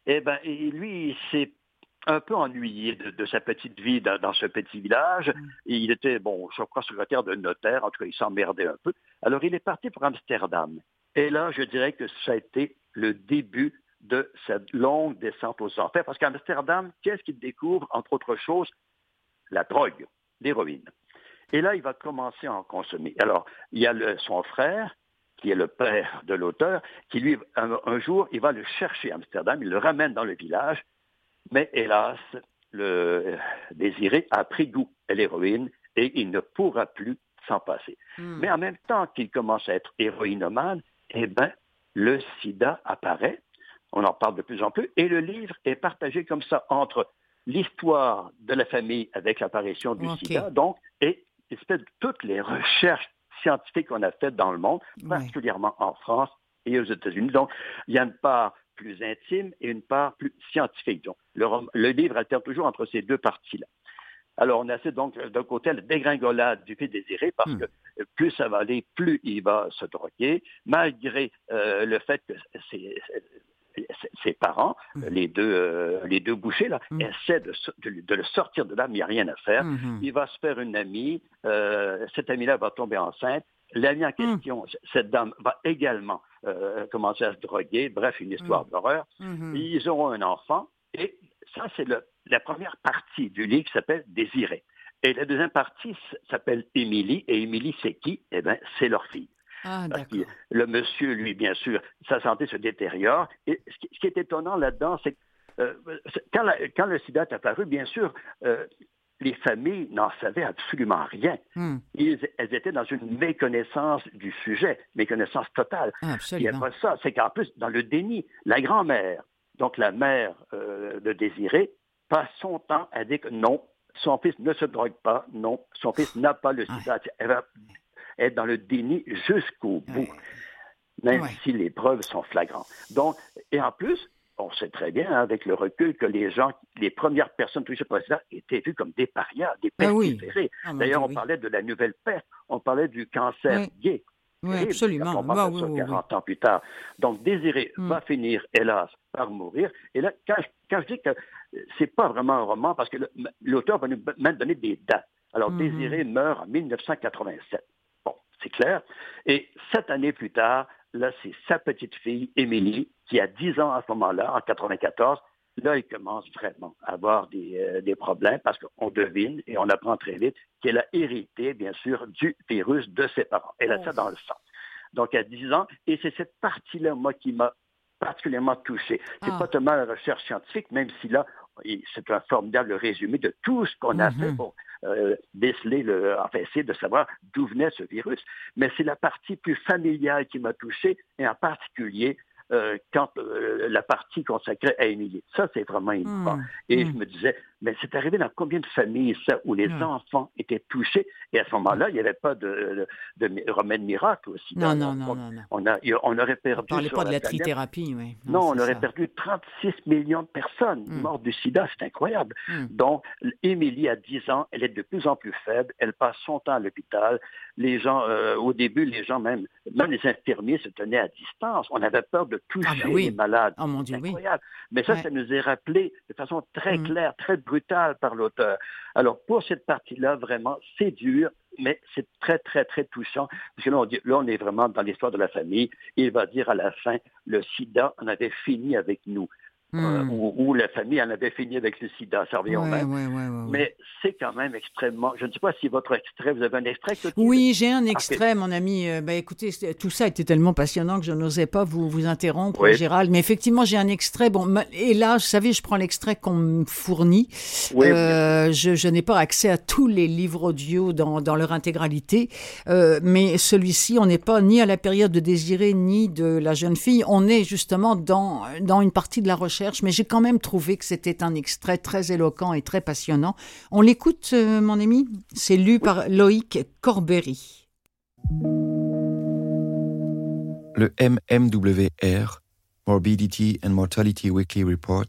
F: eh ben, lui, il s'est un peu ennuyé de, sa petite vie dans, ce petit village. Mm. il était, bon, je crois, secrétaire de notaire, en tout cas, il s'emmerdait un peu. Alors, il est parti pour Amsterdam. Et là, je dirais que ça a été le début de cette longue descente aux enfers, parce qu'Amsterdam, qu'est-ce qu'il découvre, entre autres choses? La drogue, l'héroïne. Et là, il va commencer à en consommer. Alors, il y a son frère, qui est le père de l'auteur, qui lui, un, jour, il va le chercher à Amsterdam, il le ramène dans le village, mais hélas, le désiré a pris goût à l'héroïne et il ne pourra plus s'en passer. Hmm. Mais en même temps qu'il commence à être héroïnomane, eh bien, le sida apparaît, on en parle de plus en plus, et le livre est partagé comme ça entre l'histoire de la famille avec l'apparition du sida, donc, et toutes les recherches scientifiques qu'on a faites dans le monde, particulièrement en France et aux États-Unis. Donc, il y a une part plus intime et une part plus scientifique. Donc, le, livre alterne toujours entre ces deux parties-là. Alors, on a donc d'un côté la dégringolade du fait désiré, parce hmm. que plus ça va aller, plus il va se droguer, malgré euh, le fait que ses, parents, hmm. les, deux, euh, les deux bouchers, là, hmm. essaient de, le sortir de là, mais il n'y a rien à faire. Il va se faire une amie, euh, cette amie-là va tomber enceinte, L'ami en question, cette dame, va également euh, commencer à se droguer. Bref, une histoire mm. d'horreur. Mm-hmm. Ils auront un enfant. Et ça, c'est la première partie du livre qui s'appelle Désiré. Et la deuxième partie s'appelle Émilie. Et Émilie, c'est qui? Eh bien, c'est leur fille. Ah, le monsieur, lui, bien sûr, sa santé se détériore. Et ce qui, est étonnant là-dedans, c'est que euh, quand, le sida est apparu, bien sûr, euh, les familles n'en savaient absolument rien. Hmm. elles étaient dans une méconnaissance du sujet, méconnaissance totale. Il n'y a pas ça, c'est qu'en plus, dans le déni, la grand-mère, donc la mère euh, de Désiré, passe son temps à dire que non, son fils ne se drogue pas, non, son fils n'a pas le sida. Elle va être dans le déni jusqu'au bout, même si les preuves sont flagrantes. Donc, et en plus, on sait très bien, hein, avec le recul, que les gens, les premières personnes touchées par ça étaient vues comme des parias, des ah pestiférés. Ah, D'ailleurs, on parlait de la nouvelle peste, on parlait du cancer gay.
A: Oui, absolument.
F: Bah, 40 ans plus tard. Donc, Désiré mm. va finir, hélas, par mourir. Et là, quand, je dis que c'est pas vraiment un roman, parce que l'auteur va nous même donner des dates. Alors, mm-hmm. Désiré meurt en 1987. Bon, c'est clair. Et sept années plus tard, là, c'est sa petite fille, Émilie, qui a 10 ans à ce moment-là, en 94, là, il commence vraiment à avoir euh, des, problèmes parce qu'on devine et on apprend très vite qu'elle a hérité, bien sûr, du virus de ses parents. Elle a ça dans le sang. Donc, à 10 ans, et c'est cette partie-là, moi, qui m'a particulièrement touché. C'est ah. pas tellement la recherche scientifique, même si là, c'est un formidable résumé de tout ce qu'on a fait mhm. pour euh, déceler, le, enfin, essayer de savoir d'où venait ce virus. Mais c'est la partie plus familiale qui m'a touché, et en particulier euh, quand euh, la partie consacrée à Émilie. Ça, c'est vraiment énorme. Hmm. Et je hmm. me disais, mais c'est arrivé dans combien de familles, ça, où les enfants étaient touchés? Et à ce moment-là, il n'y avait pas de, de, remède miracle aussi.
A: Non, non, non, non,
F: On, a, on aurait perdu.
A: On parlait pas de la, trithérapie, oui.
F: Non, on aurait perdu 36 millions de personnes hmm. mortes du sida. C'est incroyable. Donc, Émilie, à 10 ans, elle est de plus en plus faible. Elle passe son temps à l'hôpital. Les gens, euh, au début, les gens même, même les infirmiers se tenaient à distance. On avait peur de toucher ah, ben les malades.
A: Oh mon Dieu,
F: incroyable. Mais ça, ça nous est rappelé de façon très mm. claire, très brutale par l'auteur. Alors, pour cette partie-là, vraiment, c'est dur, mais c'est très, très, très touchant. Parce que là on, dit, là, on est vraiment dans l'histoire de la famille. Il va dire à la fin, le sida en avait fini avec nous. Euh, où, la famille en avait fini avec le sida, ça revient. Mais c'est quand même extrêmement. Je ne sais pas si votre extrait, vous avez un extrait.
A: Oui, j'ai un extrait, mon ami. Euh, ben, écoutez, tout ça était tellement passionnant que je n'osais pas vous, vous interrompre, Gérald. Mais effectivement, j'ai un extrait. Bon, et là, vous savez, je prends l'extrait qu'on me fournit. Euh, je, je n'ai pas accès à tous les livres audio dans, dans leur intégralité. mais celui-ci, on n'est pas ni à la période de Désiré ni de la jeune fille. On est justement dans, dans une partie de la recherche mais j'ai quand même trouvé que c'était un extrait très éloquent et très passionnant. On l'écoute, euh, mon ami? C'est lu par Loïc Corbery.
G: Le MMWR, Morbidity and Mortality Weekly Report,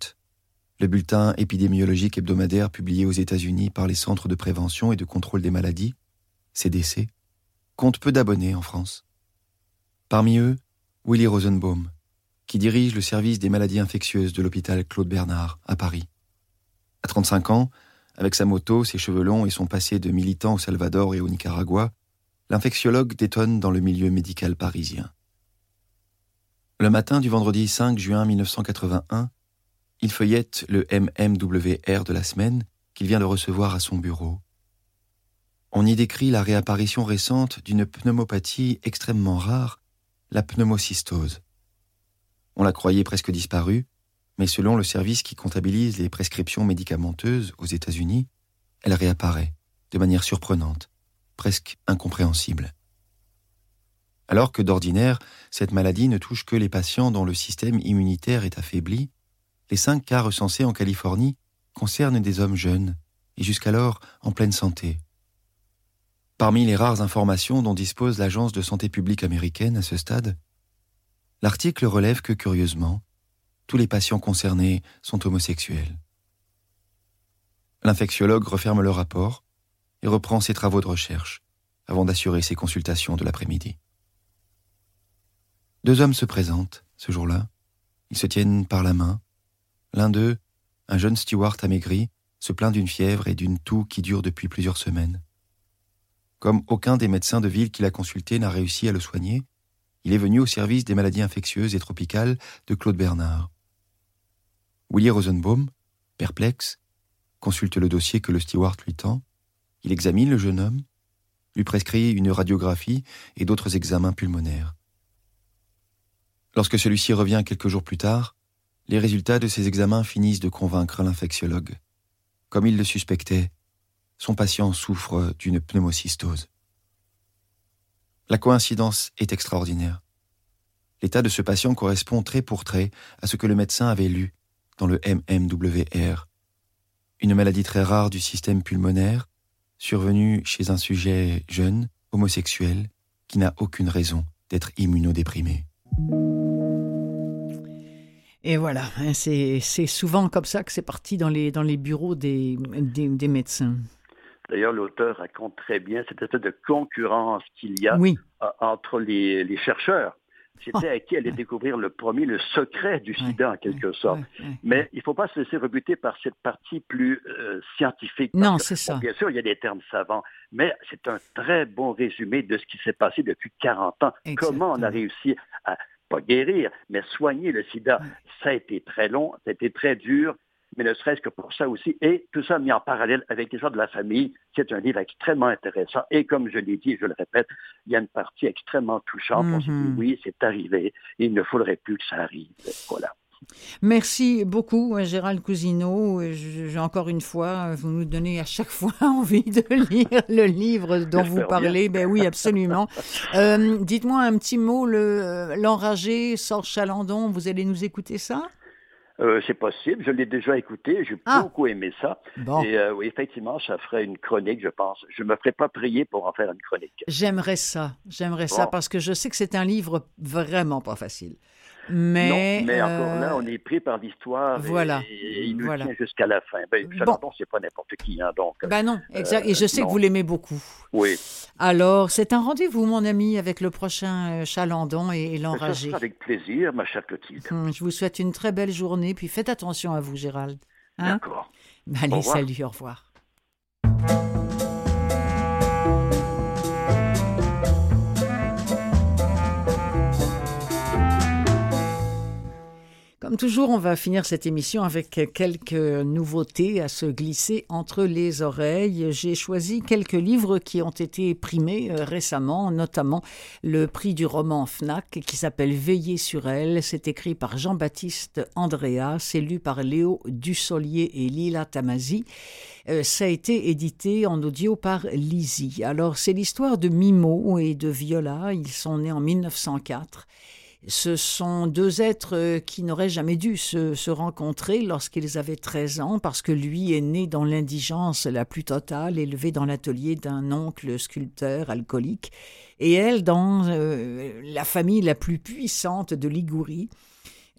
G: le bulletin épidémiologique hebdomadaire publié aux États-Unis par les Centres de prévention et de contrôle des maladies, CDC, compte peu d'abonnés en France. Parmi eux, Willy Rosenbaum, qui dirige le service des maladies infectieuses de l'hôpital Claude Bernard à Paris. À 35 ans, avec sa moto, ses cheveux longs et son passé de militant au Salvador et au Nicaragua, l'infectiologue détonne dans le milieu médical parisien. Le matin du vendredi 5 juin 1981, il feuillette le MMWR de la semaine qu'il vient de recevoir à son bureau. On y décrit la réapparition récente d'une pneumopathie extrêmement rare, la pneumocystose. On la croyait presque disparue, mais selon le service qui comptabilise les prescriptions médicamenteuses aux États-Unis, elle réapparaît de manière surprenante, presque incompréhensible. Alors que d'ordinaire, cette maladie ne touche que les patients dont le système immunitaire est affaibli, les cinq cas recensés en Californie concernent des hommes jeunes et jusqu'alors en pleine santé. Parmi les rares informations dont dispose l'Agence de santé publique américaine à ce stade, l'article relève que, curieusement, tous les patients concernés sont homosexuels. L'infectiologue referme le rapport et reprend ses travaux de recherche avant d'assurer ses consultations de l'après-midi. Deux hommes se présentent ce jour-là. Ils se tiennent par la main. L'un d'eux, un jeune steward amaigri, se plaint d'une fièvre et d'une toux qui dure depuis plusieurs semaines. Comme aucun des médecins de ville qui l'a consulté n'a réussi à le soigner, il est venu au service des maladies infectieuses et tropicales de Claude Bernard. Willy Rosenbaum, perplexe, consulte le dossier que le steward lui tend. Il examine le jeune homme, lui prescrit une radiographie et d'autres examens pulmonaires. Lorsque celui-ci revient quelques jours plus tard, les résultats de ces examens finissent de convaincre l'infectiologue. Comme il le suspectait, son patient souffre d'une pneumocystose. La coïncidence est extraordinaire. L'état de ce patient correspond trait pour trait à ce que le médecin avait lu dans le MMWR. Une maladie très rare du système pulmonaire, survenue chez un sujet jeune, homosexuel, qui n'a aucune raison d'être immunodéprimé.
A: Et voilà, hein, c'est souvent comme ça que c'est parti dans les, bureaux des médecins.
F: D'ailleurs, l'auteur raconte très bien cette espèce de concurrence qu'il y a entre les chercheurs. C'était à qui allait découvrir le premier le secret du sida, en quelque sorte. Mais il ne faut pas se laisser rebuter par cette partie plus euh, scientifique.
A: Non, c'est ça.
F: bien sûr, il y a des termes savants, mais c'est un très bon résumé de ce qui s'est passé depuis 40 ans. Comment on a réussi à, pas guérir, mais soigner le sida? Ça a été très long, ça a été très dur, mais ne serait-ce que pour ça aussi. Et tout ça mis en parallèle avec l'histoire de la famille, c'est un livre extrêmement intéressant. Et comme je l'ai dit, je le répète, il y a une partie extrêmement touchante. On se dit, mhm. oui, c'est arrivé, il ne faudrait plus que ça arrive. Voilà.
A: Merci beaucoup, Gérald Cousineau. Encore une fois, vous nous donnez à chaque fois envie de lire le livre dont vous parlez. Ben oui, absolument. Euh, dites-moi un petit mot, l'enragé, Sorge Chalandon, vous allez nous écouter ça?
F: Euh, c'est possible, je l'ai déjà écouté, j'ai ah. beaucoup aimé ça. Et euh, oui, effectivement, ça ferait une chronique, je pense. Je ne me ferai pas prier pour en faire une chronique.
A: J'aimerais ça, j'aimerais ça, parce que je sais que c'est un livre vraiment pas facile. Mais,
F: mais encore là, on est pris par l'histoire
A: voilà,
F: et, il nous tient jusqu'à la fin. Ben, bon. c'est pas n'importe qui. Hein, donc,
A: ben non, exact. et je sais que vous l'aimez beaucoup.
F: Oui.
A: Alors, c'est un rendez-vous, mon ami, avec le prochain Chalandon et, l'enragé.
F: avec plaisir, ma chère Clotilde.
A: Hum, je vous souhaite une très belle journée, puis faites attention à vous, Gérald.
F: Hein? D'accord.
A: Allez, salut, au revoir. Comme toujours, on va finir cette émission avec quelques nouveautés à se glisser entre les oreilles. J'ai choisi quelques livres qui ont été primés euh, récemment, notamment le prix du roman FNAC qui s'appelle Veiller sur elle. C'est écrit par Jean-Baptiste Andrea, c'est lu par Léo Dussolier et Lila Tamazi. Euh, ça a été édité en audio par Lizzie. Alors, c'est l'histoire de Mimo et de Viola. Ils sont nés en 1904. Ce sont deux êtres euh, qui n'auraient jamais dû se, rencontrer lorsqu'ils avaient 13 ans, parce que lui est né dans l'indigence la plus totale, élevé dans l'atelier d'un oncle sculpteur alcoolique, et elle dans euh, la famille la plus puissante de Ligurie.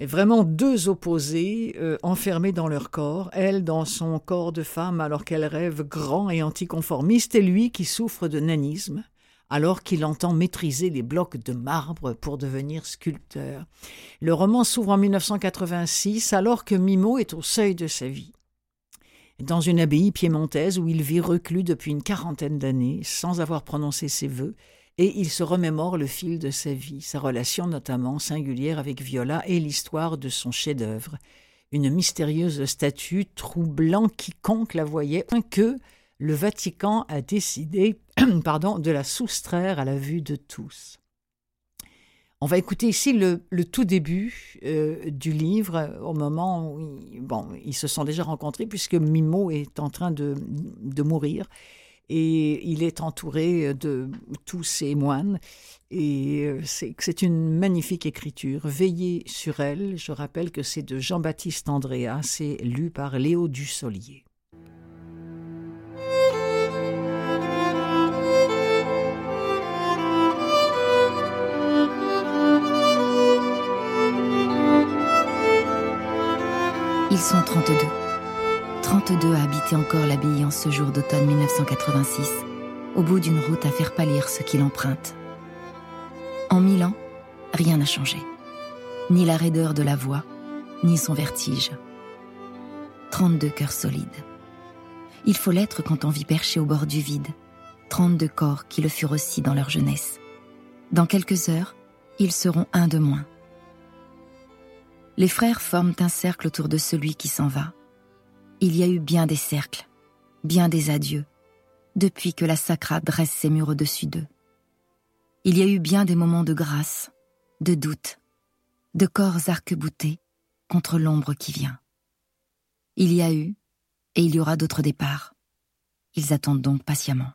A: Vraiment deux opposés euh, enfermés dans leur corps, elle dans son corps de femme alors qu'elle rêve grand et anticonformiste, et lui qui souffre de nanisme alors qu'il entend maîtriser les blocs de marbre pour devenir sculpteur. Le roman s'ouvre en 1986 alors que Mimo est au seuil de sa vie. Dans une abbaye piémontaise où il vit reclus depuis une quarantaine d'années, sans avoir prononcé ses vœux, et il se remémore le fil de sa vie, sa relation notamment singulière avec Viola et l'histoire de son chef-d'œuvre, une mystérieuse statue troublant quiconque la voyait, que le Vatican a décidé pardon, de la soustraire à la vue de tous. On va écouter ici le, tout début euh, du livre, au moment où ils, bon, ils se sont déjà rencontrés, puisque Mimo est en train de, de mourir et il est entouré de tous ses moines. Et euh, c'est une magnifique écriture. Veillez sur elle, je rappelle que c'est de Jean-Baptiste Andrea, c'est lu par Léo Dussolier.
H: Ils sont 32. 32 à habiter encore l'abbaye en ce jour d'automne 1986, au bout d'une route à faire pâlir ceux qui l'empruntent. En mille ans, rien n'a changé. Ni la raideur de la voix, ni son vertige. 32 cœurs solides. Il faut l'être quand on vit perché au bord du vide. 32 corps qui le furent aussi dans leur jeunesse. Dans quelques heures, ils seront un de moins les frères forment un cercle autour de celui qui s'en va. Il y a eu bien des cercles, bien des adieux, depuis que la sacra dresse ses murs au-dessus d'eux. Il y a eu bien des moments de grâce, de doute, de corps arc-boutés contre l'ombre qui vient. Il y a eu, et il y aura d'autres départs. Ils attendent donc patiemment.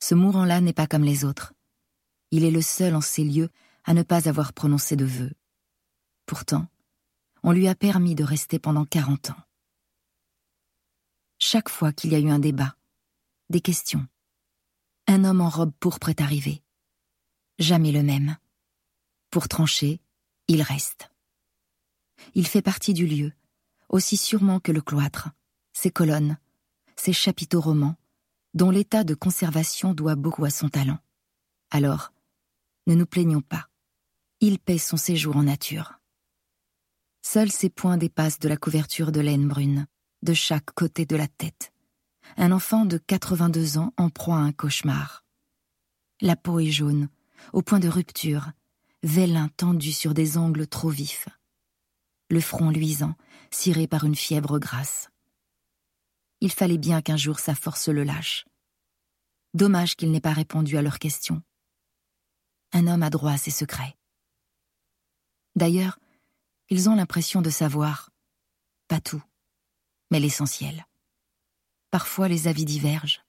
H: Ce mourant-là n'est pas comme les autres. Il est le seul en ces lieux à ne pas avoir prononcé de vœux. Pourtant, on lui a permis de rester pendant quarante ans. Chaque fois qu'il y a eu un débat, des questions, un homme en robe pourpre est arrivé. Jamais le même. Pour trancher, il reste. Il fait partie du lieu, aussi sûrement que le cloître, ses colonnes, ses chapiteaux romans, dont l'état de conservation doit beaucoup à son talent. Alors, ne nous plaignons pas. Il paie son séjour en nature. Seuls ses poings dépassent de la couverture de laine brune, de chaque côté de la tête. Un enfant de 82 ans en proie à un cauchemar. La peau est jaune, au point de rupture, vélin tendu sur des angles trop vifs. Le front luisant, ciré par une fièvre grasse. Il fallait bien qu'un jour sa force le lâche. Dommage qu'il n'ait pas répondu à leurs questions. Un homme a droit à ses secrets. D'ailleurs, ils ont l'impression de savoir, pas tout, mais l'essentiel. Parfois les avis divergent.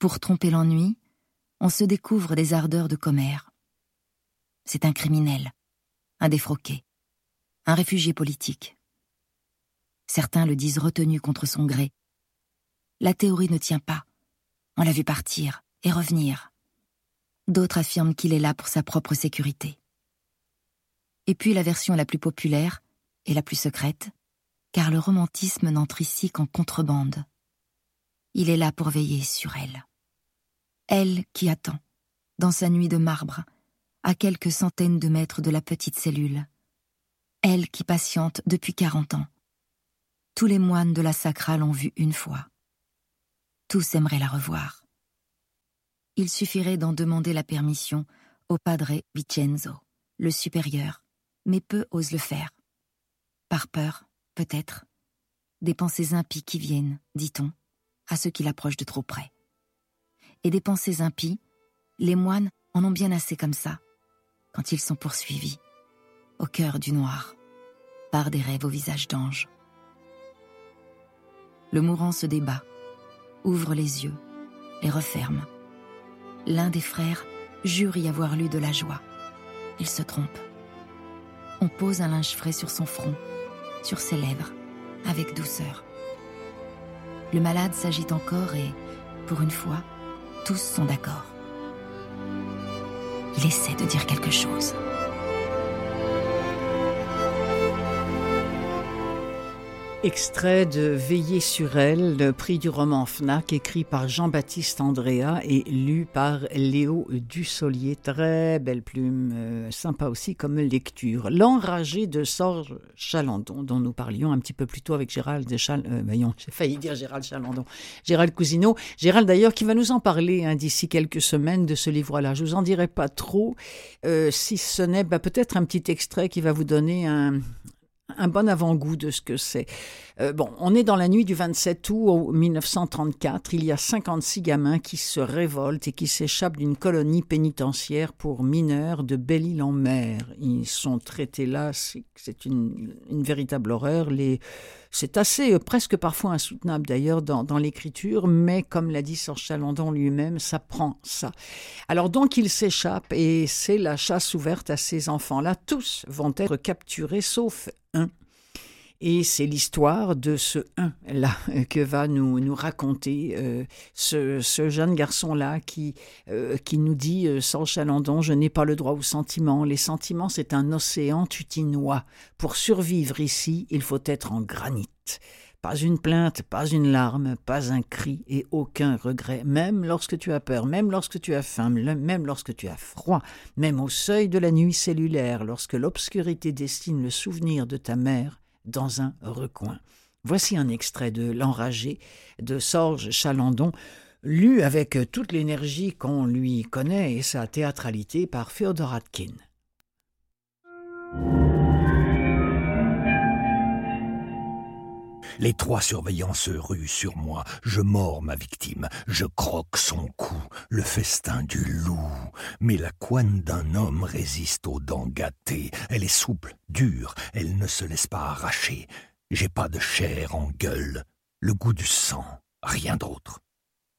H: Pour tromper l'ennui, on se découvre des ardeurs de commère. C'est un criminel, un défroqué, un réfugié politique. Certains le disent retenu contre son gré. La théorie ne tient pas. On l'a vu partir et revenir. D'autres affirment qu'il est là pour sa propre sécurité. Et puis la version la plus populaire et la plus secrète, car le romantisme n'entre ici qu'en contrebande. Il est là pour veiller sur elle. Elle qui attend, dans sa nuit de marbre, à quelques centaines de mètres de la petite cellule. Elle qui patiente depuis quarante ans. Tous les moines de la Sacra l'ont vue une fois. Tous aimeraient la revoir. Il suffirait d'en demander la permission au padre Vincenzo, le supérieur, mais peu osent le faire. Par peur, peut-être, des pensées impies qui viennent, dit-on, à ceux qui l'approchent de trop près. Et des pensées impies, les moines en ont bien assez comme ça, quand ils sont poursuivis, au cœur du noir, par des rêves au visage d'ange. Le mourant se débat, ouvre les yeux, les referme. L'un des frères jure y avoir lu de la joie. Il se trompe. On pose un linge frais sur son front, sur ses lèvres, avec douceur. Le malade s'agite encore et, pour une fois, tous sont d'accord. Il essaie de dire quelque chose.
A: Extrait de Veiller sur elle, le prix du roman FNAC, écrit par Jean-Baptiste Andrea et lu par Léo Dussolier. Très belle plume, euh, sympa aussi comme lecture. L'enragé de Sorge Chalandon, dont nous parlions un petit peu plus tôt avec Gérald Chal... Euh, j'ai failli dire Gérald Chalandon. Gérald Cousineau. Gérald d'ailleurs qui va nous en parler hein, d'ici quelques semaines de ce livre-là. Je vous en dirai pas trop, euh, si ce n'est bah, peut-être un petit extrait qui va vous donner un, un bon avant-goût de ce que c'est. Euh, bon, on est dans la nuit du 27 août 1934. Il y a 56 gamins qui se révoltent et qui s'échappent d'une colonie pénitentiaire pour mineurs de Belle-Île-en-Mer. Ils sont traités là, c'est une, véritable horreur. C'est assez, euh, presque parfois insoutenable d'ailleurs dans, l'écriture, mais comme l'a dit Serge Chalandon lui-même, ça prend ça. Alors donc ils s'échappent et c'est la chasse ouverte à ces enfants-là. Tous vont être capturés sauf et c'est l'histoire de ce un-là que va nous, nous raconter euh, ce, ce, jeune garçon-là qui, euh, qui nous dit, euh, sans chalandon, je n'ai pas le droit aux sentiments. Les sentiments, c'est un océan tutinois. Pour survivre ici, il faut être en granit. Pas une plainte, pas une larme, pas un cri et aucun regret, même lorsque tu as peur, même lorsque tu as faim, même lorsque tu as froid, même au seuil de la nuit cellulaire, lorsque l'obscurité destine le souvenir de ta mère, dans un recoin. Voici un extrait de L'Enragé de Sorge Chalandon, lu avec toute l'énergie qu'on lui connaît et sa théâtralité par Féodor Atkin.
I: Les trois surveillants se ruent sur moi. Je mords ma victime. Je croque son cou. Le festin du loup. Mais la couenne d'un homme résiste aux dents gâtées. Elle est souple, dure. Elle ne se laisse pas arracher. J'ai pas de chair en gueule. Le goût du sang. Rien d'autre.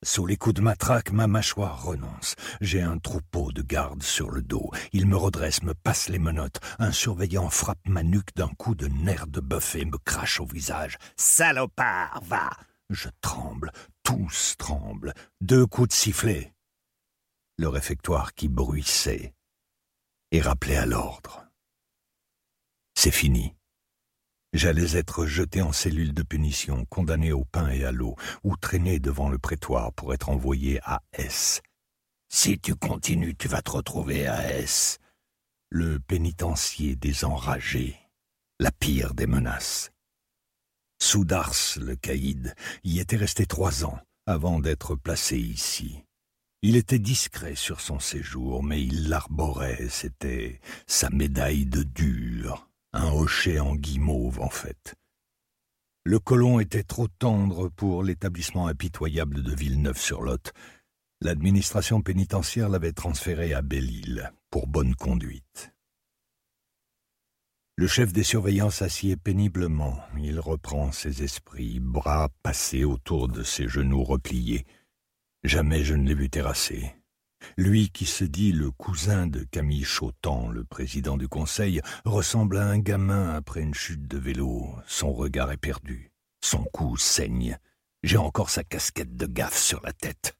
I: Sous les coups de matraque, ma mâchoire renonce. J'ai un troupeau de gardes sur le dos. Ils me redressent, me passent les menottes. Un surveillant frappe ma nuque d'un coup de nerf de bœuf et me crache au visage. Salopard, va! Je tremble, tous tremblent. Deux coups de sifflet. Le réfectoire qui bruissait est rappelé à l'ordre. C'est fini. J'allais être jeté en cellule de punition, condamné au pain et à l'eau, ou traîné devant le prétoire pour être envoyé à S. Si tu continues, tu vas te retrouver à S. Le pénitencier des enragés, la pire des menaces. Soudars, le caïd, y était resté trois ans avant d'être placé ici. Il était discret sur son séjour, mais il l'arborait, c'était sa médaille de dur, un hocher en guimauve en fait. Le colon était trop tendre pour l'établissement impitoyable de Villeneuve-sur-Lot. L'administration pénitentiaire l'avait transféré à Belle-Île pour bonne conduite. Le chef des surveillants s'assied péniblement. Il reprend ses esprits, bras passés autour de ses genoux repliés. Jamais je ne l'ai vu terrasser. Lui qui se dit le cousin de Camille Chautan, le président du conseil, ressemble à un gamin après une chute de vélo. Son regard est perdu. Son cou saigne. J'ai encore sa casquette de gaffe sur la tête.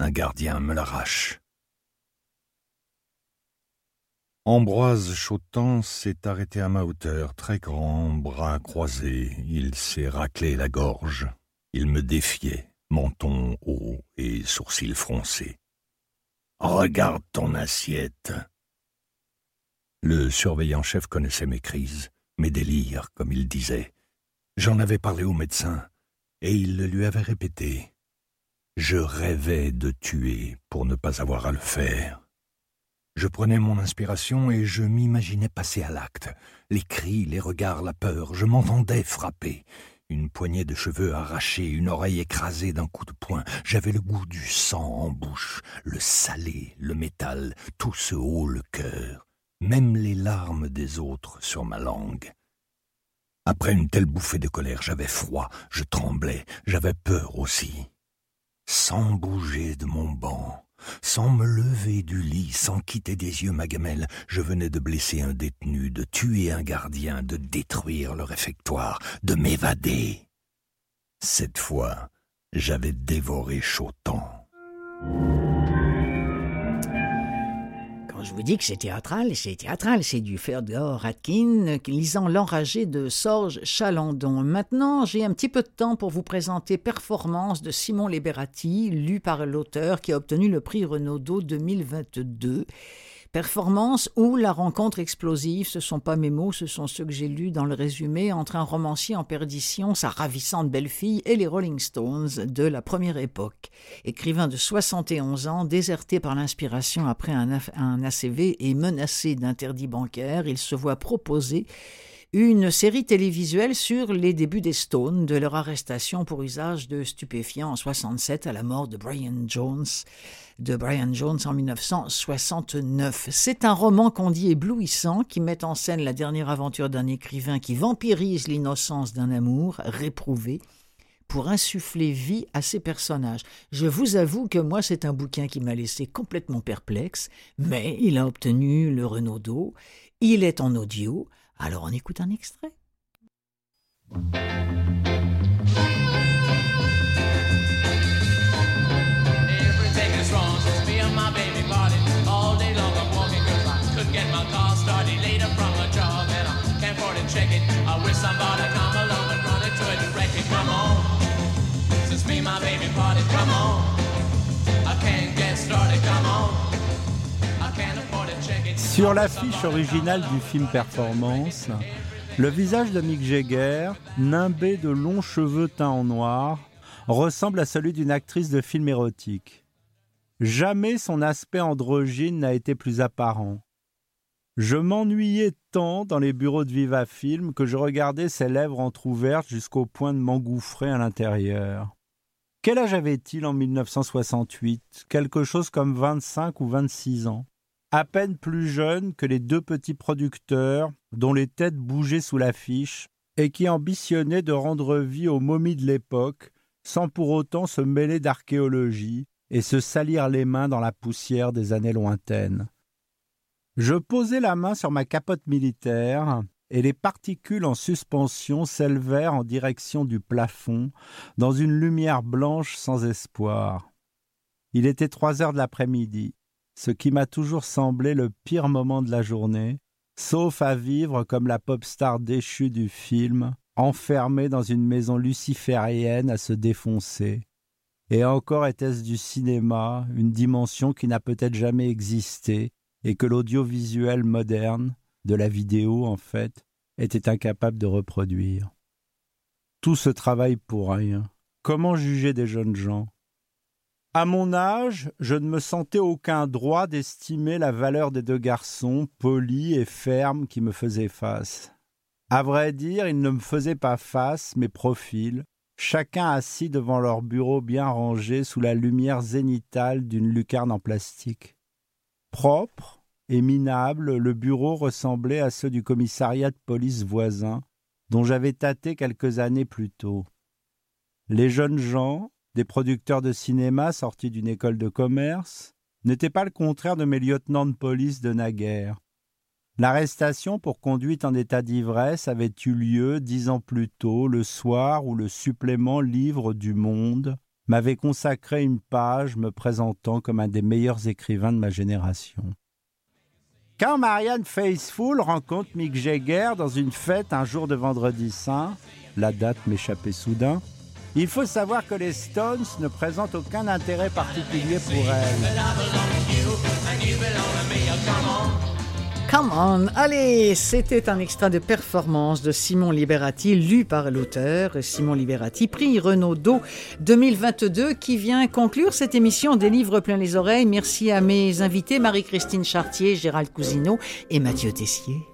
I: Un gardien me l'arrache. Ambroise Chautan s'est arrêté à ma hauteur, très grand, bras croisés. Il s'est raclé la gorge. Il me défiait, menton haut et sourcils froncés. Regarde ton assiette. Le surveillant-chef connaissait mes crises, mes délires, comme il disait. J'en avais parlé au médecin, et il le lui avait répété. Je rêvais de tuer pour ne pas avoir à le faire. Je prenais mon inspiration et je m'imaginais passer à l'acte. Les cris, les regards, la peur, je m'entendais frapper. Une poignée de cheveux arrachés, une oreille écrasée d'un coup de poing. J'avais le goût du sang en bouche, le salé, le métal, tout ce haut le cœur, même les larmes des autres sur ma langue. Après une telle bouffée de colère, j'avais froid, je tremblais, j'avais peur aussi. Sans bouger de mon banc, sans me lever du lit, sans quitter des yeux ma gamelle, je venais de blesser un détenu, de tuer un gardien, de détruire le réfectoire, de m'évader. Cette fois, j'avais dévoré
A: Je vous dis que c'est théâtral, c'est théâtral, c'est du Ferdor Atkin lisant L'enragé de Sorge Chalandon. Maintenant, j'ai un petit peu de temps pour vous présenter Performance de Simon Liberati, lu par l'auteur qui a obtenu le prix Renaudot 2022. Performance ou la rencontre explosive, ce sont pas mes mots, ce sont ceux que j'ai lus dans le résumé entre un romancier en perdition, sa ravissante belle-fille et les Rolling Stones de la première époque. Écrivain de 71 ans, déserté par l'inspiration après un, un ACV et menacé d'interdit bancaire, il se voit proposer une série télévisuelle sur les débuts des Stones, de leur arrestation pour usage de stupéfiants en 67 à la mort de Brian Jones de Brian Jones en 1969. C'est un roman qu'on dit éblouissant qui met en scène la dernière aventure d'un écrivain qui vampirise l'innocence d'un amour réprouvé pour insuffler vie à ses personnages. Je vous avoue que moi, c'est un bouquin qui m'a laissé complètement perplexe, mais il a obtenu le Renaudot. Il est en audio. Alors on écoute un extrait.
J: Sur l'affiche originale du film Performance, le visage de Mick Jagger, nimbé de longs cheveux teints en noir, ressemble à celui d'une actrice de film érotique. Jamais son aspect androgyne n'a été plus apparent. Je m'ennuyais tant dans les bureaux de Viva Film que je regardais ses lèvres entr'ouvertes jusqu'au point de m'engouffrer à l'intérieur. Quel âge avait-il en 1968 Quelque chose comme 25 ou 26 ans à peine plus jeune que les deux petits producteurs dont les têtes bougeaient sous l'affiche et qui ambitionnaient de rendre vie aux momies de l'époque sans pour autant se mêler d'archéologie et se salir les mains dans la poussière des années lointaines. Je posai la main sur ma capote militaire et les particules en suspension s'élevèrent en direction du plafond dans une lumière blanche sans espoir. Il était trois heures de l'après-midi ce qui m'a toujours semblé le pire moment de la journée, sauf à vivre comme la pop star déchue du film, enfermée dans une maison luciférienne à se défoncer. Et encore était-ce du cinéma, une dimension qui n'a peut-être jamais existé, et que l'audiovisuel moderne, de la vidéo en fait, était incapable de reproduire. Tout ce travail pour rien. Comment juger des jeunes gens? À mon âge, je ne me sentais aucun droit d'estimer la valeur des deux garçons, polis et fermes, qui me faisaient face. À vrai dire, ils ne me faisaient pas face, mais profil, chacun assis devant leur bureau bien rangé sous la lumière zénitale d'une lucarne en plastique. Propre et minable, le bureau ressemblait à ceux du commissariat de police voisin, dont j'avais tâté quelques années plus tôt. Les jeunes gens, des producteurs de cinéma sortis d'une école de commerce, n'étaient pas le contraire de mes lieutenants de police de naguère. L'arrestation pour conduite en état d'ivresse avait eu lieu dix ans plus tôt, le soir où le supplément Livre du Monde m'avait consacré une page me présentant comme un des meilleurs écrivains de ma génération. Quand Marianne Faithfull rencontre Mick Jagger dans une fête un jour de vendredi saint, la date m'échappait soudain, il faut savoir que les Stones ne présentent aucun intérêt particulier pour elle.
A: Come on, allez, c'était un extrait de performance de Simon Liberati, lu par l'auteur Simon Liberati, prix Renaudot 2022, qui vient conclure cette émission des livres plein les oreilles. Merci à mes invités Marie-Christine Chartier, Gérald Cousineau et Mathieu Tessier.